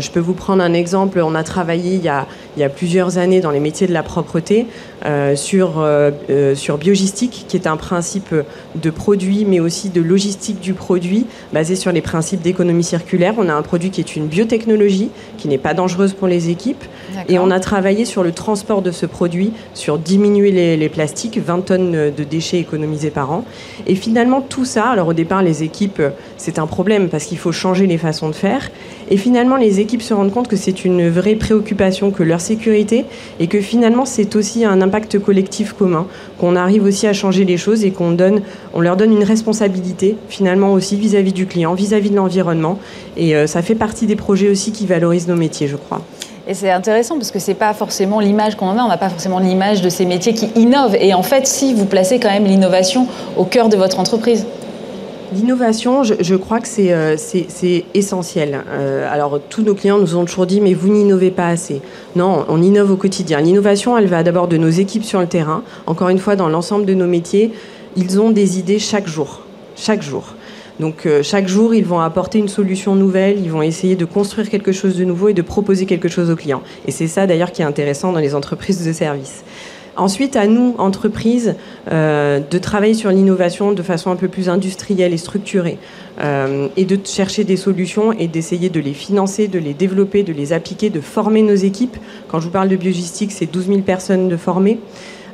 Je peux vous prendre un exemple. On a travaillé il y a plusieurs années dans les métiers de la propreté euh, sur, euh, euh, sur Biogistique, qui est un principe de produit, mais aussi de logistique du produit, basé sur les principes d'économie circulaire. On a un produit qui est une biotechnologie, qui n'est pas dangereuse pour les équipes. Et on a travaillé sur le transport de ce produit, sur diminuer les, plastiques, 20 tonnes de déchets économisés par an. Et finalement, tout ça, alors au départ, les équipes c'est un problème parce qu'il faut changer les façons de faire. Et finalement, les équipes se rendent compte que c'est une vraie préoccupation que leur sécurité et que finalement, c'est aussi un impact collectif commun, qu'on arrive aussi à changer les choses et qu'on donne, on leur donne une responsabilité finalement aussi vis-à-vis du client, vis-à-vis de l'environnement. Et euh, ça fait partie des projets aussi qui valorisent nos métiers, je crois. Et c'est intéressant parce que c'est pas forcément l'image qu'on a, on n'a pas forcément l'image de ces métiers qui innovent. Et en fait, si vous placez quand même l'innovation au cœur de votre entreprise. L'innovation, je, crois que c'est euh, essentiel. Euh, alors, tous nos clients nous ont toujours dit, mais vous n'innovez pas assez. Non, on innove au quotidien. L'innovation, elle va d'abord de nos équipes sur le terrain. Encore une fois, dans l'ensemble de nos métiers, ils ont des idées chaque jour. Chaque jour. Donc euh, chaque jour, ils vont apporter une solution nouvelle, ils vont essayer de construire quelque chose de nouveau et de proposer quelque chose aux clients. Et c'est ça d'ailleurs qui est intéressant dans les entreprises de services. Ensuite, à nous, entreprises, euh, de travailler sur l'innovation de façon un peu plus industrielle et structurée, euh, et de chercher des solutions et d'essayer de les financer, de les développer, de les appliquer, de former nos équipes. Quand je vous parle de biogistique, c'est 12 000 personnes de former.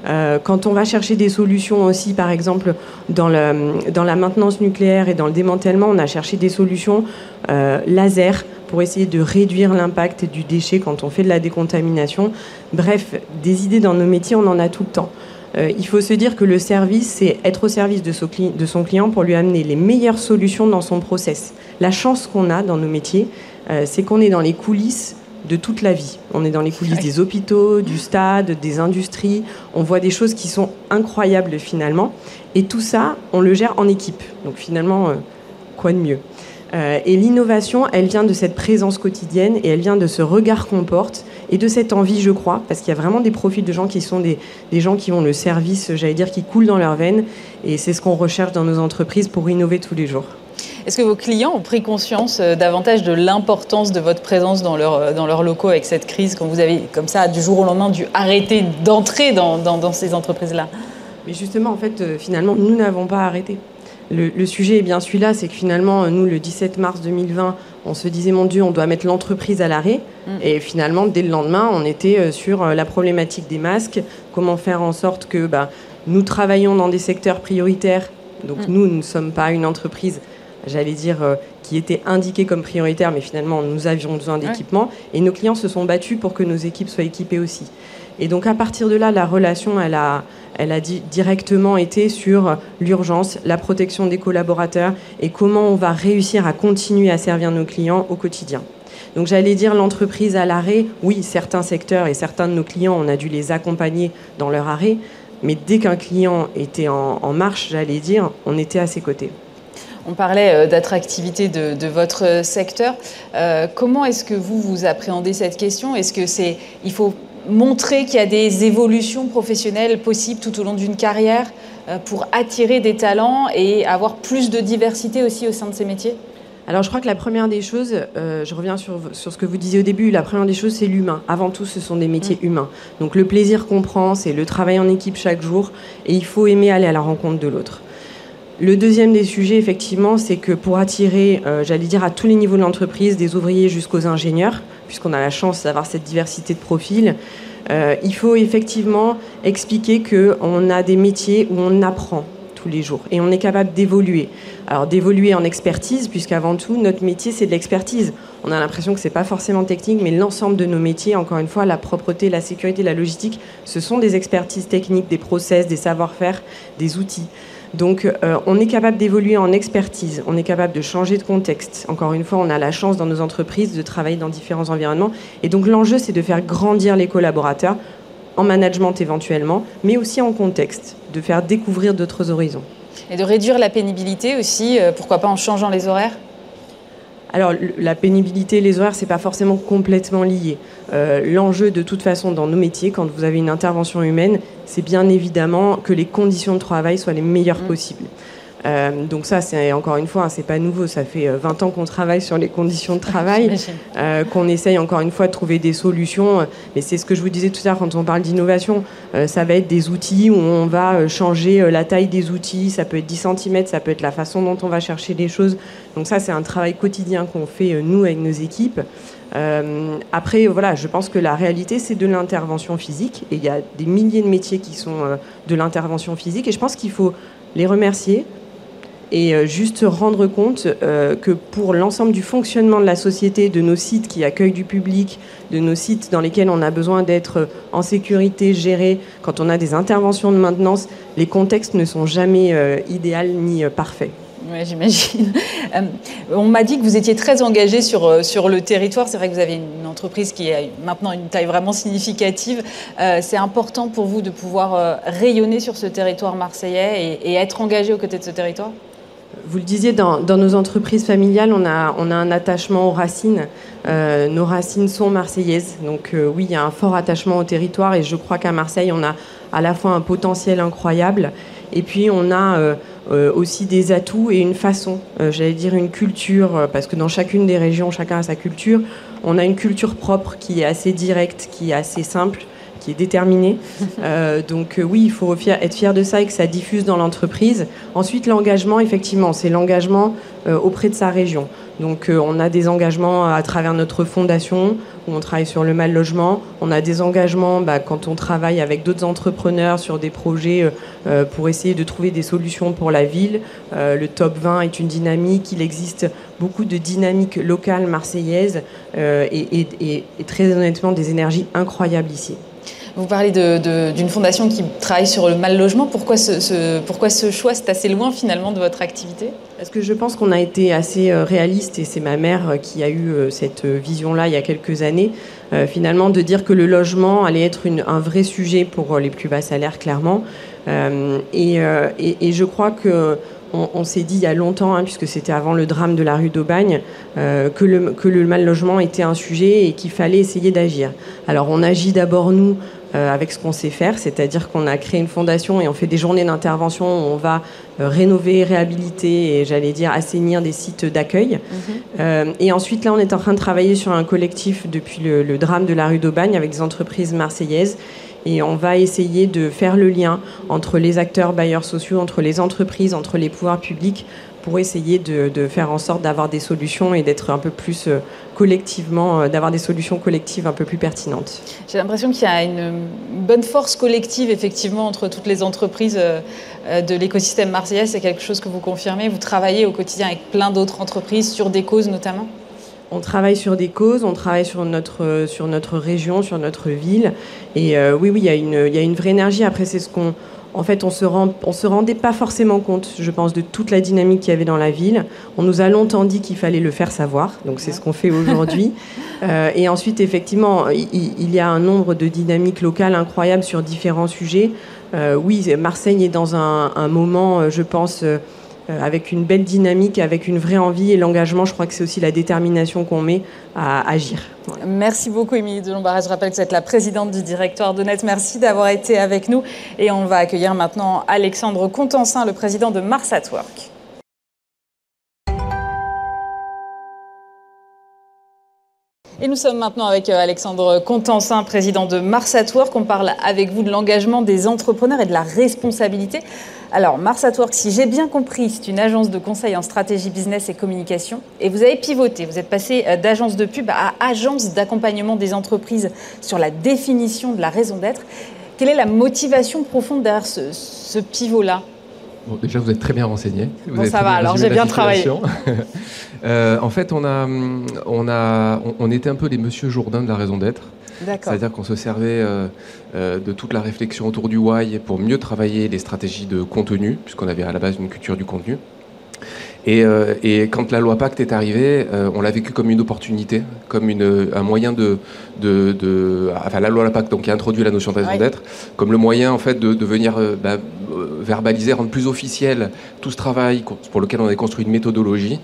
Euh, quand on va chercher des solutions aussi, par exemple, dans, la maintenance nucléaire et dans le démantèlement, on a cherché des solutions euh, laser pour essayer de réduire l'impact du déchet quand on fait de la décontamination. Bref, des idées dans nos métiers, on en a tout le temps. Euh, il faut se dire que le service, c'est être au service de son, client pour lui amener les meilleures solutions dans son process. La chance qu'on a dans nos métiers, c'est qu'on est dans les coulisses de toute la vie. On est dans les coulisses des hôpitaux, du stade, des industries. On voit des choses qui sont incroyables finalement. Et tout ça, on le gère en équipe. Donc finalement, euh, quoi de mieux? Euh, Et l'innovation, elle vient de cette présence quotidienne et elle vient de ce regard qu'on porte et de cette envie, je crois, parce qu'il y a vraiment des profils de gens qui sont des, des gens qui ont le service, j'allais dire, qui coulent dans leurs veines. Et c'est ce qu'on recherche dans nos entreprises pour innover tous les jours. Est-ce que vos clients ont pris conscience euh, davantage de l'importance de votre présence dans, leur, euh, dans leurs locaux avec cette crise, quand vous avez, comme ça, du jour au lendemain, dû arrêter d'entrer dans, dans, ces entreprises-là? Mais justement, en fait, euh, finalement, nous n'avons pas arrêté. Le, sujet est bien celui-là, c'est que finalement, nous, le 17 mars 2020, on se disait, mon Dieu, on doit mettre l'entreprise à l'arrêt. Mm. Et finalement, dès le lendemain, on était sur la problématique des masques, comment faire en sorte que bah, nous travaillons dans des secteurs prioritaires. Donc mm. nous, nous ne sommes pas une entreprise j'allais dire, euh, qui était indiqué comme prioritaire, mais finalement, nous avions besoin d'équipement. Et nos clients se sont battus pour que nos équipes soient équipées aussi. Et donc, à partir de là, la relation, elle a, elle a directement été sur l'urgence, la protection des collaborateurs et comment on va réussir à continuer à servir nos clients au quotidien. Donc j'allais dire l'entreprise à l'arrêt, oui, certains secteurs et certains de nos clients, on a dû les accompagner dans leur arrêt, mais dès qu'un client était en marche, j'allais dire, on était à ses côtés. On parlait euh, d'attractivité de, votre secteur. Euh, comment est-ce que vous vous appréhendez cette question? Est-ce que c'est il faut montrer qu'il y a des évolutions professionnelles possibles tout au long d'une carrière euh, pour attirer des talents et avoir plus de diversité aussi au sein de ces métiers? Alors je crois que la première des choses, je reviens sur, sur, ce que vous disiez au début, la première des choses c'est l'humain. Avant tout ce sont des métiers mm. humains. Donc le plaisir qu'on prend c'est le travail en équipe chaque jour et il faut aimer aller à la rencontre de l'autre. Le deuxième des sujets, effectivement, c'est que pour attirer, euh, j'allais dire, à tous les niveaux de l'entreprise, des ouvriers jusqu'aux ingénieurs, puisqu'on a la chance d'avoir cette diversité de profils, euh, il faut effectivement expliquer qu'on a des métiers où on apprend tous les jours et on est capable d'évoluer. Alors d'évoluer en expertise, puisqu'avant tout, notre métier, c'est de l'expertise. On a l'impression que ce n'est pas forcément technique, mais l'ensemble de nos métiers, encore une fois, la propreté, la sécurité, la logistique, ce sont des expertises techniques, des process, des savoir-faire, des outils. Donc euh, on est capable d'évoluer en expertise, on est capable de changer de contexte. Encore une fois, on a la chance dans nos entreprises de travailler dans différents environnements. Et donc l'enjeu, c'est de faire grandir les collaborateurs en management éventuellement, mais aussi en contexte, de faire découvrir d'autres horizons. Et de réduire la pénibilité aussi, euh, pourquoi pas en changeant les horaires? Alors, la pénibilité, les horaires, c'est pas forcément complètement lié. Euh, l'enjeu, de toute façon, dans nos métiers, quand vous avez une intervention humaine, c'est bien évidemment que les conditions de travail soient les meilleures mmh. possibles. Euh, donc ça, c'est encore une fois, hein, c'est pas nouveau. Ça fait 20 euh, ans qu'on travaille sur les conditions de travail, euh, qu'on essaye encore une fois de trouver des solutions. Mais c'est ce que je vous disais tout à l'heure quand on parle d'innovation. ça va être des outils où on va changer la taille des outils. Ça peut être 10 cm, ça peut être la façon dont on va chercher les choses. Donc ça, c'est un travail quotidien qu'on fait nous avec nos équipes. après, voilà, je pense que la réalité, c'est de l'intervention physique. Et il y a des milliers de métiers qui sont de l'intervention physique. Et je pense qu'il faut les remercier, et juste rendre compte que pour l'ensemble du fonctionnement de la société, de nos sites qui accueillent du public, de nos sites dans lesquels on a besoin d'être en sécurité, gérés, quand on a des interventions de maintenance, les contextes ne sont jamais idéaux ni parfaits. Oui, j'imagine. Euh, on m'a dit que vous étiez très engagé sur, euh, sur le territoire. C'est vrai que vous avez une entreprise qui a maintenant une taille vraiment significative. Euh, c'est important pour vous de pouvoir rayonner sur ce territoire marseillais et, être engagé aux côtés de ce territoire? Vous le disiez, dans, dans, nos entreprises familiales, on a, on a un attachement aux racines. nos racines sont marseillaises. Donc oui, il y a un fort attachement au territoire et je crois qu'à Marseille, on a à la fois un potentiel incroyable et puis on a euh, aussi des atouts et une façon, euh, j'allais dire une culture, euh, parce que dans chacune des régions, chacun a sa culture. On a une culture propre qui est assez directe, qui est assez simple, qui est déterminée. donc oui, il faut être fier de ça et que ça diffuse dans l'entreprise. Ensuite, l'engagement, effectivement, c'est l'engagement auprès de sa région. Donc euh, on a des engagements à travers notre fondation où on travaille sur le mal logement. On a des engagements bah, quand on travaille avec d'autres entrepreneurs sur des projets euh, euh, pour essayer de trouver des solutions pour la ville. le top 20 est une dynamique. Il existe beaucoup de dynamiques locales marseillaises et très honnêtement des énergies incroyables ici. Vous parlez d'une fondation qui travaille sur le mal logement. Pourquoi ce, pourquoi ce choix C'est assez loin finalement de votre activité? Parce que je pense qu'on a été assez euh, réaliste et c'est ma mère euh, qui a eu euh, cette vision-là il y a quelques années. finalement, de dire que le logement allait être un vrai sujet pour les plus bas salaires, clairement. et, je crois que on, s'est dit il y a longtemps, hein, puisque c'était avant le drame de la rue d'Aubagne, que, le, que le mal logement était un sujet et qu'il fallait essayer d'agir. Alors on agit d'abord nous avec ce qu'on sait faire, c'est-à-dire qu'on a créé une fondation et on fait des journées d'intervention où on va euh, rénover, réhabiliter et j'allais dire assainir des sites d'accueil. Mhm. Euh, et ensuite là, on est en train de travailler sur un collectif depuis le, le drame de la rue d'Aubagne avec des entreprises marseillaises et on va essayer de faire le lien entre les acteurs bailleurs sociaux, entre les entreprises, entre les pouvoirs publics pour essayer de, faire en sorte d'avoir des solutions et d'être un peu plus euh, collectivement, euh, d'avoir des solutions collectives un peu plus pertinentes. J'ai l'impression qu'il y a une bonne force collective effectivement entre toutes les entreprises euh, de l'écosystème marseillais. C'est quelque chose que vous confirmez. Vous travaillez au quotidien avec plein d'autres entreprises sur des causes notamment? On travaille sur des causes, on travaille sur notre, sur notre région, sur notre ville. Et oui, oui, il y, a une, il y a une vraie énergie. Après, c'est ce qu'on en fait, on se, se rendait pas forcément compte, je pense, de toute la dynamique qu'il y avait dans la ville. On nous a longtemps dit qu'il fallait le faire savoir, donc c'est ce qu'on fait aujourd'hui. Euh, et ensuite, effectivement, il, y a un nombre de dynamiques locales incroyables sur différents sujets. Euh, oui, Marseille est dans un, moment, euh, je pense, avec une belle dynamique, avec une vraie envie et l'engagement. Je crois que c'est aussi la détermination qu'on met à agir. Merci beaucoup, Émilie de Lombard. Je rappelle que vous êtes la présidente du directoire de. Merci d'avoir été avec nous. Et on va accueillir maintenant Alexandre Contensin, le président de Mars at Work. Et nous sommes maintenant avec euh, Alexandre Contensin, président de Mars at Work. On parle avec vous de l'engagement des entrepreneurs et de la responsabilité. Alors, Mars at Work, si j'ai bien compris, c'est une agence de conseil en stratégie business et communication. Et vous avez pivoté, vous êtes passé euh, d'agence de pub à agence d'accompagnement des entreprises sur la définition de la raison d'être. Quelle est la motivation profonde derrière ce, pivot-là? Bon, déjà, vous êtes très bien renseigné. bon, ça va, alors j'ai bien travaillé. Euh, en fait, on, a, on, a, on, était un peu les monsieur Jourdain de la raison d'être. C'est-à-dire qu'on se servait euh, euh, de toute la réflexion autour du why pour mieux travailler les stratégies de contenu, puisqu'on avait à la base une culture du contenu. Et, et, quand la loi Pacte est arrivée, on l'a vécu comme une opportunité, comme une, un moyen de, de, de, enfin la loi Pacte donc qui a introduit la notion de raison d'être, comme le moyen en fait de, de venir bah, verbaliser, rendre plus officiel tout ce travail pour lequel on a construit une méthodologie.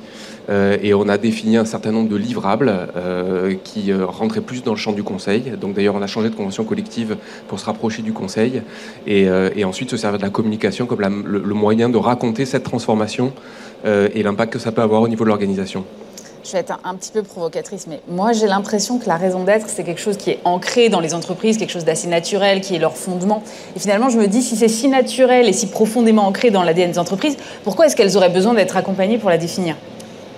Euh, et on a défini un certain nombre de livrables euh, qui euh, rentraient plus dans le champ du conseil. Donc d'ailleurs, on a changé de convention collective pour se rapprocher du conseil et, ensuite se servir de la communication comme le, moyen de raconter cette transformation et l'impact que ça peut avoir au niveau de l'organisation. Je vais être un, petit peu provocatrice, mais moi j'ai l'impression que la raison d'être, c'est quelque chose qui est ancré dans les entreprises, quelque chose d'assez naturel, qui est leur fondement. Et finalement, je me dis, si c'est si naturel et si profondément ancré dans l'ADN des entreprises, pourquoi est-ce qu'elles auraient besoin d'être accompagnées pour la définir?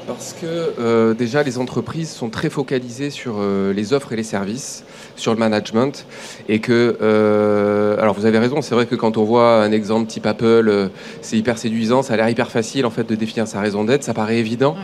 Parce que déjà, les entreprises sont très focalisées sur les offres et les services sur le management et que euh, alors vous avez raison c'est vrai que quand on voit un exemple type Apple euh, c'est hyper séduisant ça a l'air hyper facile en fait de définir sa raison d'être ça paraît évident.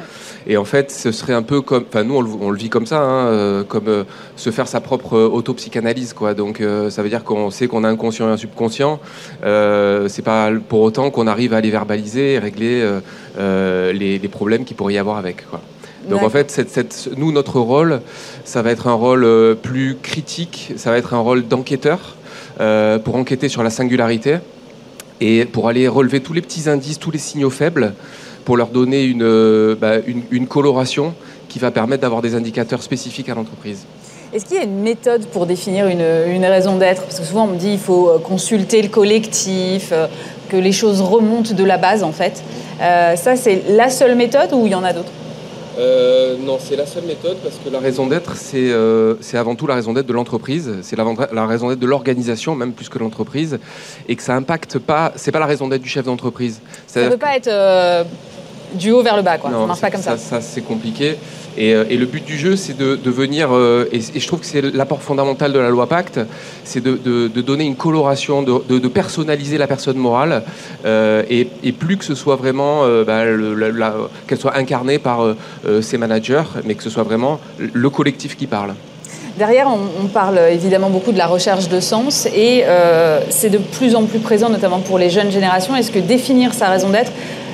Et en fait ce serait un peu comme enfin nous on le, vit comme ça hein, euh, comme se faire sa propre auto-psychanalyse quoi. Donc ça veut dire qu'on sait qu'on a un conscient et un subconscient. C'est pas pour autant qu'on arrive à les verbaliser et régler les, les problèmes qu'il pourrait y avoir avec quoi. Donc en fait, cette, nous, notre rôle, ça va être un rôle euh, plus critique, ça va être un rôle d'enquêteur euh, pour enquêter sur la singularité et pour aller relever tous les petits indices, tous les signaux faibles, pour leur donner une, euh, bah, une, coloration qui va permettre d'avoir des indicateurs spécifiques à l'entreprise. Est-ce qu'il y a une méthode pour définir une, une raison d'être? Parce que souvent on me dit qu'il faut consulter le collectif, que les choses remontent de la base en fait. ça c'est la seule méthode ou il y en a d'autres? Euh, non, c'est la seule méthode parce que la raison d'être, c'est euh, avant tout la raison d'être de l'entreprise, c'est la, la, raison d'être de l'organisation, même plus que l'entreprise, et que ça impacte pas, c'est pas la raison d'être du chef d'entreprise. Ça ne peut pas être euh, du haut vers le bas, quoi. Non, ça marche pas comme ça. Ça, c'est compliqué. Euh, et, le but du jeu, c'est de, venir, euh, et, je trouve que c'est l'apport fondamental de la loi Pacte, c'est de, donner une coloration, de, personnaliser la personne morale, euh, et, plus que ce soit vraiment, bah, qu'elle soit incarnée par ses managers, mais que ce soit vraiment le collectif qui parle. Derrière, on, parle évidemment beaucoup de la recherche de sens et c'est de plus en plus présent, notamment pour les jeunes générations. Est-ce que définir sa raison d'être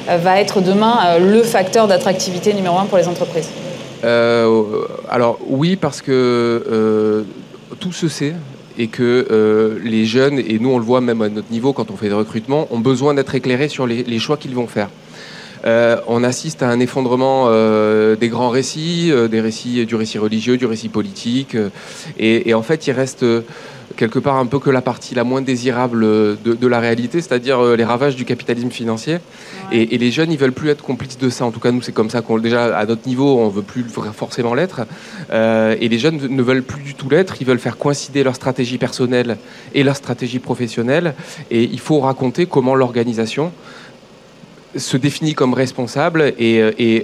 va être demain le facteur d'attractivité numéro un pour les entreprises? Alors oui, parce que euh, tout se sait et que euh, les jeunes, et nous on le voit même à notre niveau quand on fait des recrutements, ont besoin d'être éclairés sur les, choix qu'ils vont faire. on assiste à un effondrement des grands récits, des récits du récit religieux, du récit politique, et, en fait il reste quelque part un peu que la partie la moins désirable de, la réalité, c'est-à-dire euh, les ravages du capitalisme financier. Et, les jeunes, ils veulent plus être complices de ça. En tout cas, nous, c'est comme ça qu'on déjà à notre niveau, on veut plus forcément l'être. Euh, et les jeunes ne veulent plus du tout l'être. Ils veulent faire coïncider leur stratégie personnelle et leur stratégie professionnelle. Et il faut raconter comment l'organisation se définit comme responsable et, euh,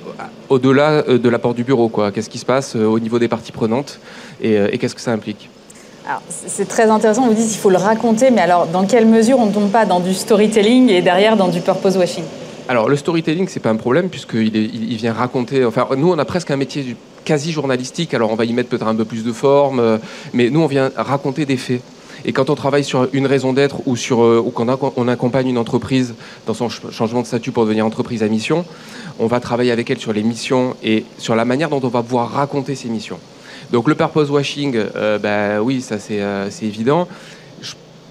au-delà de l'apport du bureau. Qu'est-ce qui se passe au niveau des parties prenantes et qu'est-ce que ça implique? C'est très intéressant, vous dites qu'il faut le raconter, mais alors dans quelle mesure on ne tombe pas dans du storytelling et derrière dans du purpose washing? Alors le storytelling, c'est pas un problème puisqu'il il vient raconter. Enfin, nous, on a presque un métier quasi journalistique. Alors on va y mettre peut-être un peu plus de forme, euh, mais nous, on vient raconter des faits. Et quand on travaille sur une raison d'être ou sur euh, ou quand on accompagne une entreprise dans son changement de statut pour devenir entreprise à mission, on va travailler avec elle sur les missions et sur la manière dont on va pouvoir raconter ces missions. Donc le purpose washing, euh, bah, oui, ça c'est euh, évident.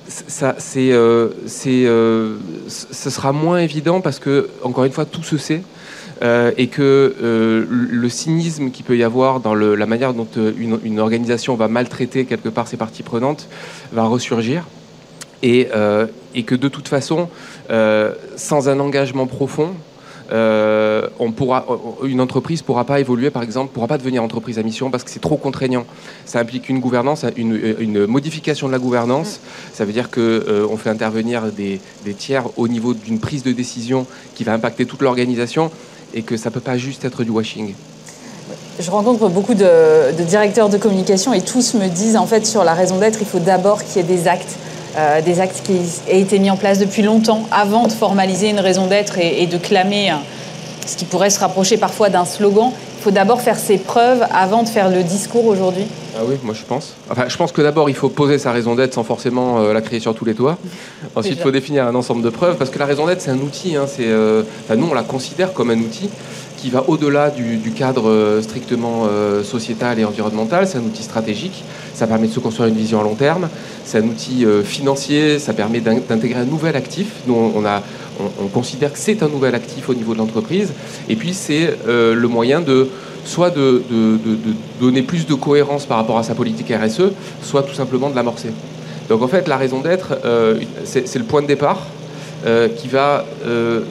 Ça, c'est, euh, ce sera moins évident parce que, encore une fois, tout se sait. et que le cynisme qu'il peut y avoir dans la manière dont une, organisation va maltraiter quelque part ses parties prenantes va ressurgir. Et, et que de toute façon, sans un engagement profond, euh, on pourra, une entreprise ne pourra pas évoluer, par exemple, ne pourra pas devenir entreprise à mission parce que c'est trop contraignant. Ça implique une gouvernance, une, modification de la gouvernance. Ça veut dire qu'on euh, fait intervenir des, tiers au niveau d'une prise de décision qui va impacter toute l'organisation et que ça ne peut pas juste être du washing. Je rencontre beaucoup de, de, directeurs de communication et tous me disent en fait sur la raison d'être, il faut d'abord qu'il y ait des actes. Euh, des actes qui ont été mis en place depuis longtemps avant de formaliser une raison d'être et, de clamer ce qui pourrait se rapprocher parfois d'un slogan. Il faut d'abord faire ses preuves avant de faire le discours aujourd'hui Ah oui, moi je pense. Enfin, je pense que d'abord il faut poser sa raison d'être sans forcément euh, la créer sur tous les toits. Ensuite, il faut définir un ensemble de preuves parce que la raison d'être c'est un outil. Hein, euh, nous on la considère comme un outil qui va au-delà du, cadre strictement sociétal et environnemental. C'est un outil stratégique. Ça permet de se construire une vision à long terme c'est un outil euh, financier, ça permet d'intégrer un nouvel actif. Nous, on, considère que c'est un nouvel actif au niveau de l'entreprise. Et puis, c'est euh, le moyen de soit de, donner plus de cohérence par rapport à sa politique RSE, soit tout simplement de l'amorcer. Donc, en fait, la raison d'être, euh, c'est le point de départ qui va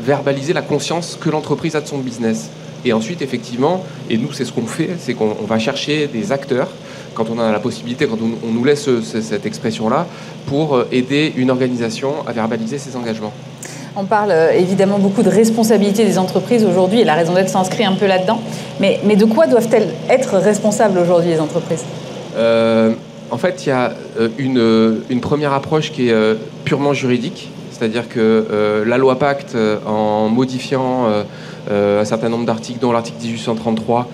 verbaliser la conscience que l'entreprise a de son business. Et ensuite, effectivement, et nous, c'est ce qu'on fait, c'est qu'on va chercher des acteurs quand on a la possibilité, quand on, nous laisse cette expression-là, pour euh, aider une organisation à verbaliser ses engagements. On parle euh, évidemment beaucoup de responsabilité des entreprises aujourd'hui et la raison d'être s'inscrit un peu là-dedans. Mais, mais, de quoi doivent-elles être responsables aujourd'hui les entreprises? Euh, En fait, il y a une, une, première approche qui est purement juridique. C'est-à-dire que la loi Pacte, en modifiant un certain nombre d'articles, dont l'article 1833,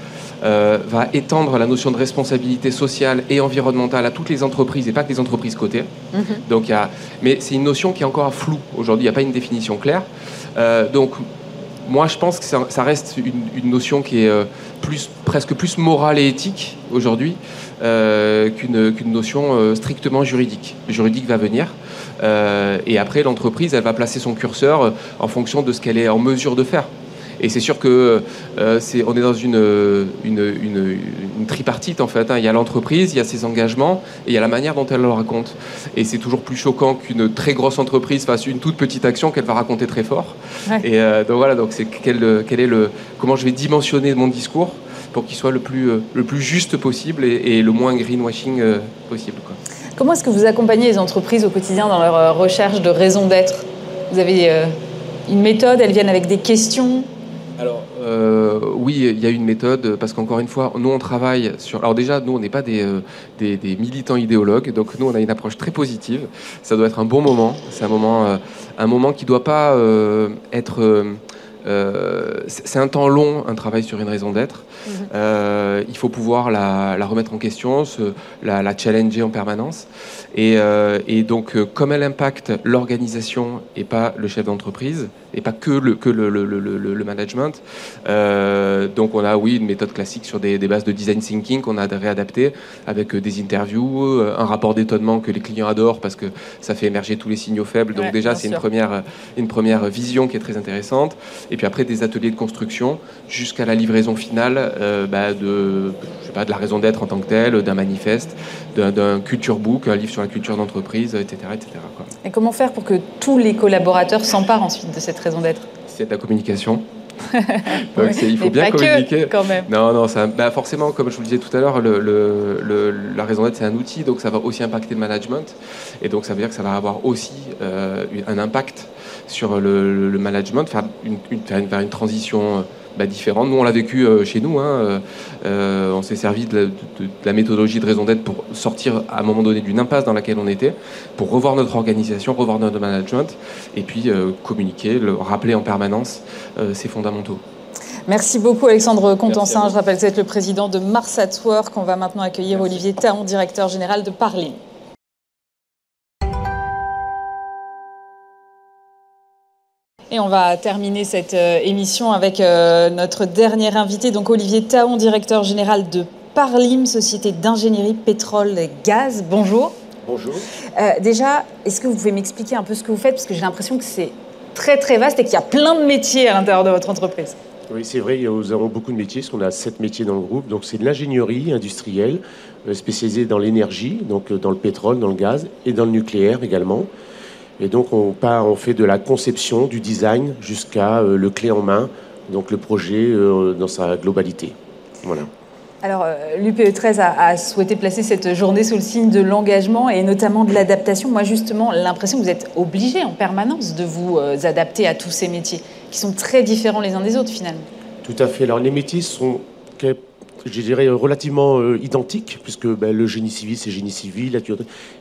euh, va étendre la notion de responsabilité sociale et environnementale à toutes les entreprises et pas que les entreprises cotées. Mhm. Donc, y a, mais c'est une notion qui est encore floue aujourd'hui, il n'y a pas une définition claire. Euh, donc, moi, je pense que ça, reste une, notion qui est euh, plus, presque plus morale et éthique aujourd'hui qu'une notion strictement juridique. Le juridique va venir. Et après, l'entreprise, elle va placer son curseur en fonction de ce qu'elle est en mesure de faire. Et c'est sûr que euh, est, on est dans une, une, tripartite en fait. Hein. Il y a l'entreprise, il y a ses engagements et il y a la manière dont elle le raconte. Et c'est toujours plus choquant qu'une très grosse entreprise fasse une toute petite action qu'elle va raconter très fort. Et euh, donc voilà, donc c'est quel, quel, est le, comment je vais dimensionner mon discours pour qu'il soit le plus, euh, le plus juste possible et, le moins greenwashing possible. Comment est-ce que vous accompagnez les entreprises au quotidien dans leur recherche de raison d'être? Vous avez une méthode, elles viennent avec des questions? Alors euh, oui, il y a une méthode parce qu'encore une fois, nous on travaille sur. Alors déjà, nous on n'est pas des, euh, militants idéologues, donc nous on a une approche très positive. Ça doit être un bon moment. C'est un moment, euh, un moment qui ne doit pas être euh, c'est un temps long, un travail sur une raison d'être. Euh, il faut pouvoir la, remettre en question, la, challenger en permanence. Et, euh, donc, comme elle impacte l'organisation et pas le chef d'entreprise, et pas que le, que le, management, donc on a, oui, une méthode classique sur des, bases de design thinking qu'on a réadapté avec des interviews, un rapport d'étonnement que les clients adorent parce que ça fait émerger tous les signaux faibles. Donc déjà, c'est une première, une première vision qui est très intéressante et puis après des ateliers de construction jusqu'à la livraison finale euh, bah, de, je sais pas, de la raison d'être en tant que telle, d'un manifeste, d'un culture book, un livre sur la culture d'entreprise, etc. etc. Et comment faire pour que tous les collaborateurs s'emparent ensuite de cette raison d'être? C'est de la communication. Donc il faut bien communiquer. quand même. Non, non, ça, bah forcément, comme je vous le disais tout à l'heure, le, le, la raison d'être c'est un outil, donc ça va aussi impacter le management, et donc ça veut dire que ça va avoir aussi euh, un impact sur le, management, faire une, une, une transition euh, bah, différente. Nous, on l'a vécu euh, chez nous. Hein, euh, on s'est servi de la, méthodologie de raison d'être pour sortir à un moment donné d'une impasse dans laquelle on était, pour revoir notre organisation, revoir notre management, et puis communiquer, le rappeler en permanence ces fondamentaux. Merci beaucoup Alexandre Contensin. Je rappelle que vous êtes le président de Mars at Work. On va maintenant accueillir Olivier Taon, directeur général de Parly. Et on va terminer cette euh, émission avec euh, notre dernier invité, donc Olivier Taon, directeur général de Parlim, société d'ingénierie pétrole et gaz. Bonjour. Bonjour. Euh, déjà, est-ce que vous pouvez m'expliquer un peu ce que vous faites? Parce que j'ai l'impression que c'est très très vaste et qu'il y a plein de métiers à l'intérieur de votre entreprise. Oui, c'est vrai, nous avons beaucoup de métiers, parce qu'on a sept métiers dans le groupe. Donc c'est de l'ingénierie industrielle, spécialisée dans l'énergie, donc dans le pétrole, dans le gaz et dans le nucléaire également. Et donc on part, on fait de la conception, du design jusqu'à euh, le clé en main, donc le projet euh, dans sa globalité. Voilà. Alors, euh, l'UPE 13 a, souhaité placer cette journée sous le signe de l'engagement et notamment de l'adaptation. Moi, justement, l'impression que vous êtes obligé en permanence de vous adapter à tous ces métiers qui sont très différents les uns des autres, finalement. Tout à fait. Alors, les métiers sont je dirais, relativement euh, identique, puisque ben, le génie civil, c'est génie civil, la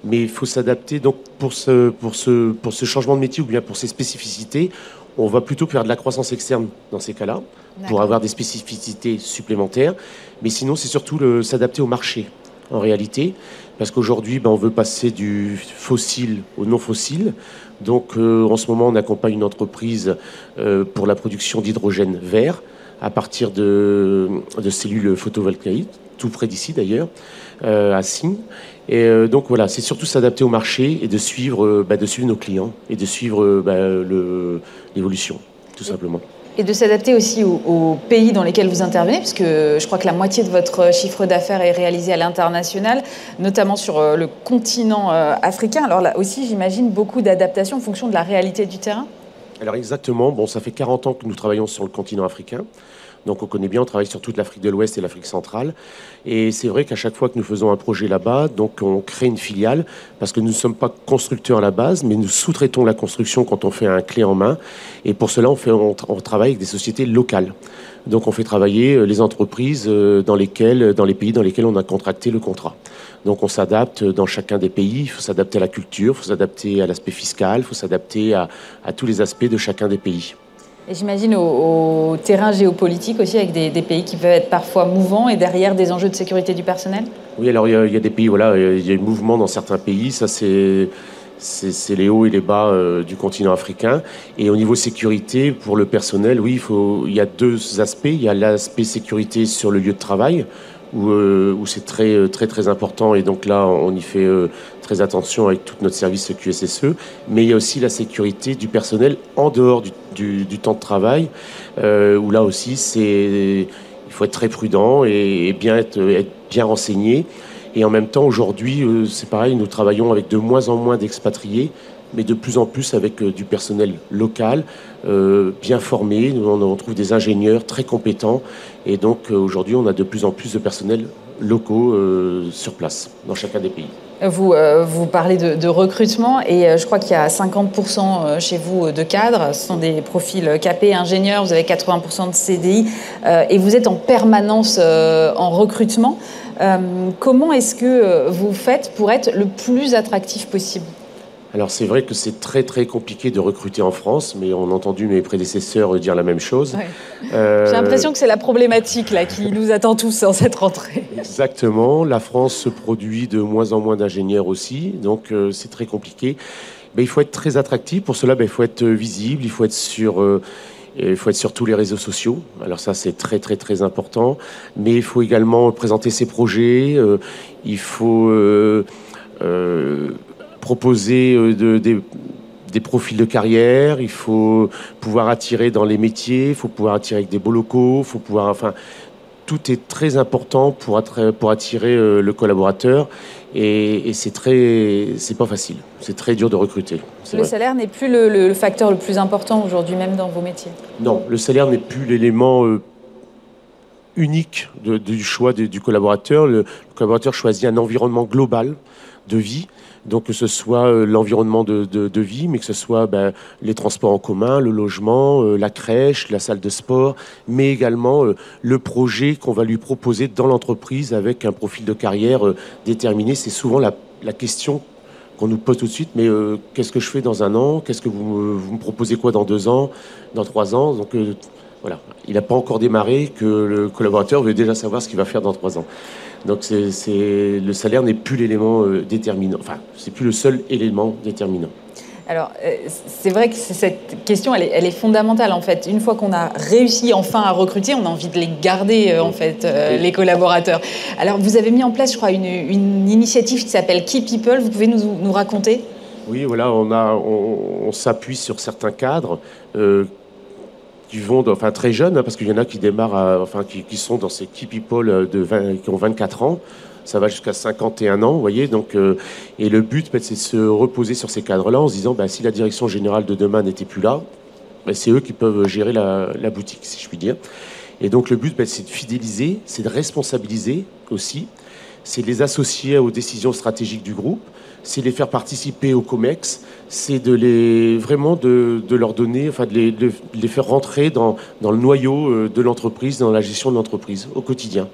mais il faut s'adapter. Donc, pour ce, pour, ce, pour ce changement de métier ou bien pour ces spécificités, on va plutôt faire de la croissance externe dans ces cas-là, pour avoir des spécificités supplémentaires. Mais sinon, c'est surtout s'adapter au marché, en réalité, parce qu'aujourd'hui, ben, on veut passer du fossile au non fossile. Donc, euh, en ce moment, on accompagne une entreprise euh, pour la production d'hydrogène vert à partir de, cellules photovoltaïques, tout près d'ici d'ailleurs, euh, à Signe. Et euh, donc voilà, c'est surtout s'adapter au marché et de suivre, euh, bah, de suivre nos clients et de suivre bah, l'évolution, tout simplement. Et de s'adapter aussi aux, pays dans lesquels vous intervenez, puisque je crois que la moitié de votre chiffre d'affaires est réalisé à l'international, notamment sur le continent africain. Alors là aussi, j'imagine beaucoup d'adaptation en fonction de la réalité du terrain. Alors exactement, bon, ça fait 40 ans que nous travaillons sur le continent africain. Donc on connaît bien, on travaille sur toute l'Afrique de l'Ouest et l'Afrique centrale. Et c'est vrai qu'à chaque fois que nous faisons un projet là-bas, donc on crée une filiale parce que nous ne sommes pas constructeurs à la base, mais nous sous-traitons la construction quand on fait un clé en main. Et pour cela, on, fait, on, travaille avec des sociétés locales. Donc on fait travailler euh, les entreprises euh, dans lesquelles, dans les pays dans lesquels on a contracté le contrat. Donc on s'adapte dans chacun des pays, il faut s'adapter à la culture, il faut s'adapter à l'aspect fiscal, il faut s'adapter à, tous les aspects de chacun des pays. Et j'imagine au, terrain géopolitique aussi, avec des, pays qui peuvent être parfois mouvants et derrière des enjeux de sécurité du personnel? Oui, alors il y, a, des pays, voilà, il y a un mouvement dans certains pays, ça c'est c'est les hauts et les bas euh, du continent africain. Et au niveau sécurité, pour le personnel, oui, il y a deux aspects. Il y a l'aspect sécurité sur le lieu de travail, où, euh, où c'est très, euh, très, très important. Et donc là, on y fait très attention avec tout notre service QSSE. Mais il y a aussi la sécurité du personnel en dehors du, du, temps de travail, où là aussi, c'est il faut être très prudent et, et bien être, être bien renseigné. Et en même temps, aujourd'hui, euh, c'est pareil, nous travaillons avec de moins en moins d'expatriés, mais de plus en plus avec euh, du personnel local, euh, bien formé. Nous, on, trouve des ingénieurs très compétents. Et donc, aujourd'hui, on a de plus en plus de personnel locaux sur place, dans chacun des pays. Vous, vous parlez de, recrutement et je crois qu'il y a 50% chez vous de cadres. Ce sont des profils capés, ingénieurs. Vous avez 80% de CDI et vous êtes en permanence en recrutement. Euh, comment est-ce que euh, vous faites pour être le plus attractif possible? Alors c'est vrai que c'est très très compliqué de recruter en France, mais on a entendu mes prédécesseurs dire la même chose. Euh, J'ai l'impression que c'est la problématique là qui nous attend tous en cette rentrée. Exactement. La France se produit de moins en moins d'ingénieurs aussi, donc c'est très compliqué. Mais il faut être très attractif. Pour cela, ben, il faut être visible, il faut être sur il faut être sur tous les réseaux sociaux. Alors ça, c'est très très très important. Mais il faut également présenter ses projets. Euh, il faut euh, euh, proposer de, des, profils de carrière. Il faut pouvoir attirer dans les métiers. Il faut pouvoir attirer avec des beaux locaux. Il faut pouvoir, enfin, tout est très important pour, pour attirer le collaborateur. Et, c'est très, c'est pas facile. C'est très dur de recruter. Le salaire n'est plus le, facteur le plus important aujourd'hui, même dans vos métiers. Non, le salaire n'est plus l'élément euh, unique du choix du collaborateur. le, collaborateur choisit un environnement global de vie donc que ce soit euh, l'environnement de, de, vie, mais que ce soit ben, les transports en commun, le logement, euh, la crèche, la salle de sport, mais également euh, le projet qu'on va lui proposer dans l'entreprise avec un profil de carrière déterminé. C'est souvent la, question qu'on nous pose tout de suite, mais qu'est-ce que je fais dans un an? Qu'est-ce que vous, vous, me proposez quoi dans deux ans Dans trois ans? Donc voilà, il n'a pas encore démarré que le collaborateur veut déjà savoir ce qu'il va faire dans trois ans. Donc c'est, le salaire n'est plus l'élément euh, déterminant. Enfin, c'est plus le seul élément déterminant. Alors, euh, c'est vrai que cette question, elle est, fondamentale en fait. Une fois qu'on a réussi enfin à recruter, on a envie de les garder euh, en fait, les collaborateurs. Alors, vous avez mis en place, je crois, une, initiative qui s'appelle Key People. Vous pouvez nous, nous raconter? Oui, voilà, on, a, on, s'appuie sur certains cadres qui vont, enfin très jeunes, hein, parce qu'il y en a qui démarrent, enfin qui, sont dans ces key people euh, de qui ont 24 ans. Ça va jusqu'à 51 ans, vous voyez. Donc, euh, et le but, c'est de se reposer sur ces cadres-là en se disant, ben, si la direction générale de demain n'était plus là, ben, c'est eux qui peuvent gérer la, boutique, si je puis dire. Et donc le but, c'est de fidéliser, c'est de responsabiliser aussi, c'est de les associer aux décisions stratégiques du groupe, c'est les faire participer au COMEX, c'est de les vraiment de, leur donner, enfin de les, faire rentrer dans, le noyau euh, de l'entreprise, dans la gestion de l'entreprise au quotidien,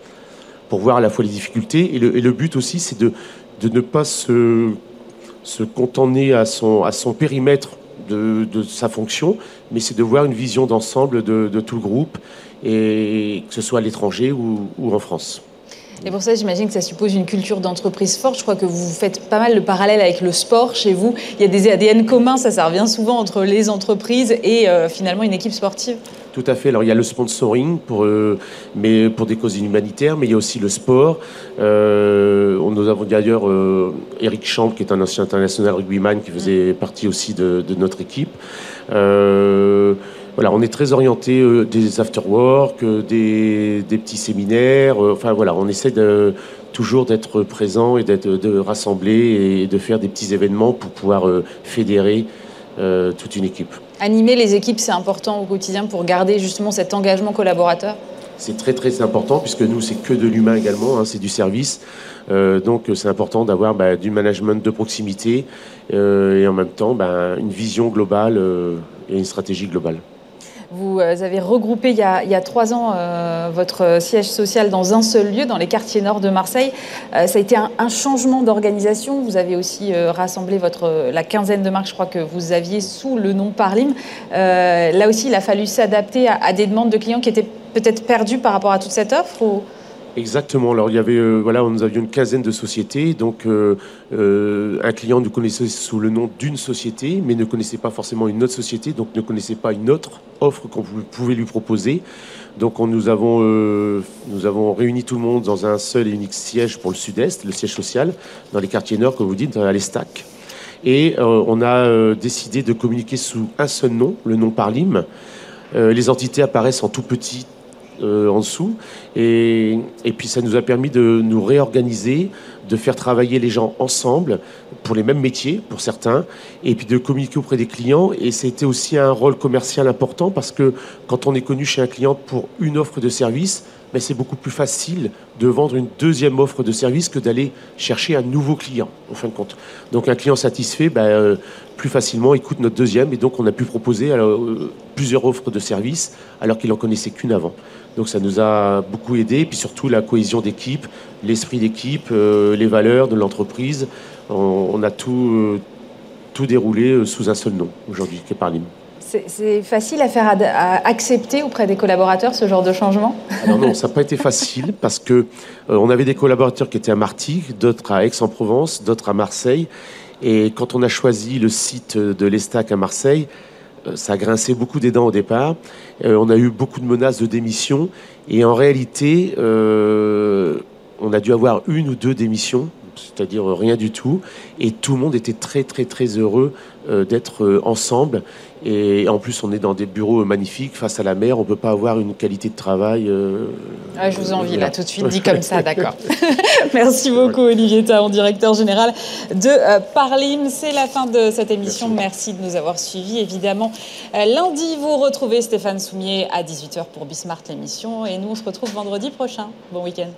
pour voir à la fois les difficultés et le, but aussi, c'est de, ne pas se, se contenter à son, périmètre de, sa fonction, mais c'est de voir une vision d'ensemble de, tout le groupe, et que ce soit à l'étranger ou en France. Et pour ça, j'imagine que ça suppose une culture d'entreprise forte. Je crois que vous faites pas mal le parallèle avec le sport chez vous. Il y a des ADN communs, ça, ça revient souvent entre les entreprises et euh, finalement une équipe sportive. Tout à fait. Alors il y a le sponsoring pour, euh, mais pour des causes humanitaires, mais il y a aussi le sport. Euh, nous avons d'ailleurs Eric Champ, qui est un ancien international rugbyman, qui faisait partie aussi de, de notre équipe voilà, on est très orienté euh, des after-work, euh, des, petits séminaires. Euh, enfin voilà, on essaie de, toujours d'être présent et d'être, de rassembler et de faire des petits événements pour pouvoir fédérer toute une équipe. Animer les équipes, c'est important au quotidien pour garder justement cet engagement collaborateur? C'est très très important puisque nous c'est que de l'humain également, hein, c'est du service. Euh, donc c'est important d'avoir bah, du management de proximité et en même temps bah, une vision globale et une stratégie globale. Vous euh, avez regroupé il y a, trois ans euh, votre siège social dans un seul lieu, dans les quartiers nord de Marseille. Euh, ça a été un, changement d'organisation. Vous avez aussi rassemblé votre, la quinzaine de marques, je crois, que vous aviez sous le nom Parlim. là aussi, il a fallu s'adapter à, des demandes de clients qui étaient peut-être perdus par rapport à toute cette offre Exactement. Alors il y avait, euh, voilà, nous avions une quinzaine de sociétés. Donc euh, euh, un client nous connaissait sous le nom d'une société, mais ne connaissait pas forcément une autre société, donc ne connaissait pas une autre offre qu'on pouvait lui proposer. Donc on, nous avons nous avons réuni tout le monde dans un seul et unique siège pour le Sud-Est, le siège social, dans les quartiers nord, comme vous dites, à l'Estac. Et on a décidé de communiquer sous un seul nom, le nom Parlim. les entités apparaissent en tout petit euh, en dessous. Et, puis ça nous a permis de nous réorganiser, de faire travailler les gens ensemble pour les mêmes métiers, pour certains, et puis de communiquer auprès des clients. Et c'était aussi un rôle commercial important parce que quand on est connu chez un client pour une offre de service, mais c'est beaucoup plus facile de vendre une deuxième offre de service que d'aller chercher un nouveau client, en fin de compte. Donc un client satisfait, ben, euh, plus facilement écoute notre deuxième, et donc on a pu proposer euh, plusieurs offres de service alors qu'il n'en connaissait qu'une avant. Donc ça nous a beaucoup aidé, et puis surtout la cohésion d'équipe, l'esprit d'équipe, euh, les valeurs de l'entreprise. On, a tout, euh, tout déroulé euh, sous un seul nom aujourd'hui, qui est Parlim. C'est facile à faire accepter auprès des collaborateurs ce genre de changement? Alors non, ça n'a pas été facile parce que on avait des collaborateurs qui étaient à Martigues, d'autres à Aix-en-Provence, d'autres à Marseille. Et quand on a choisi le site de l'Estac à Marseille, ça a grincé beaucoup des dents au départ. Euh, on a eu beaucoup de menaces de démission. Et en réalité, euh, on a dû avoir une ou deux démissions, c'est-à-dire rien du tout. Et tout le monde était très, très, très heureux d'être ensemble. Et en plus, on est dans des bureaux magnifiques face à la mer. On ne peut pas avoir une qualité de travail. ah, je vous envie là tout de suite, dit comme ça, d'accord. Merci beaucoup, Olivier Taon, directeur général de Parlim. C'est la fin de cette émission. Merci. de nous avoir suivis. Évidemment, lundi, vous retrouvez Stéphane Soumier à 18h pour Bismart l'émission. Et nous, on se retrouve vendredi prochain. Bon week-end.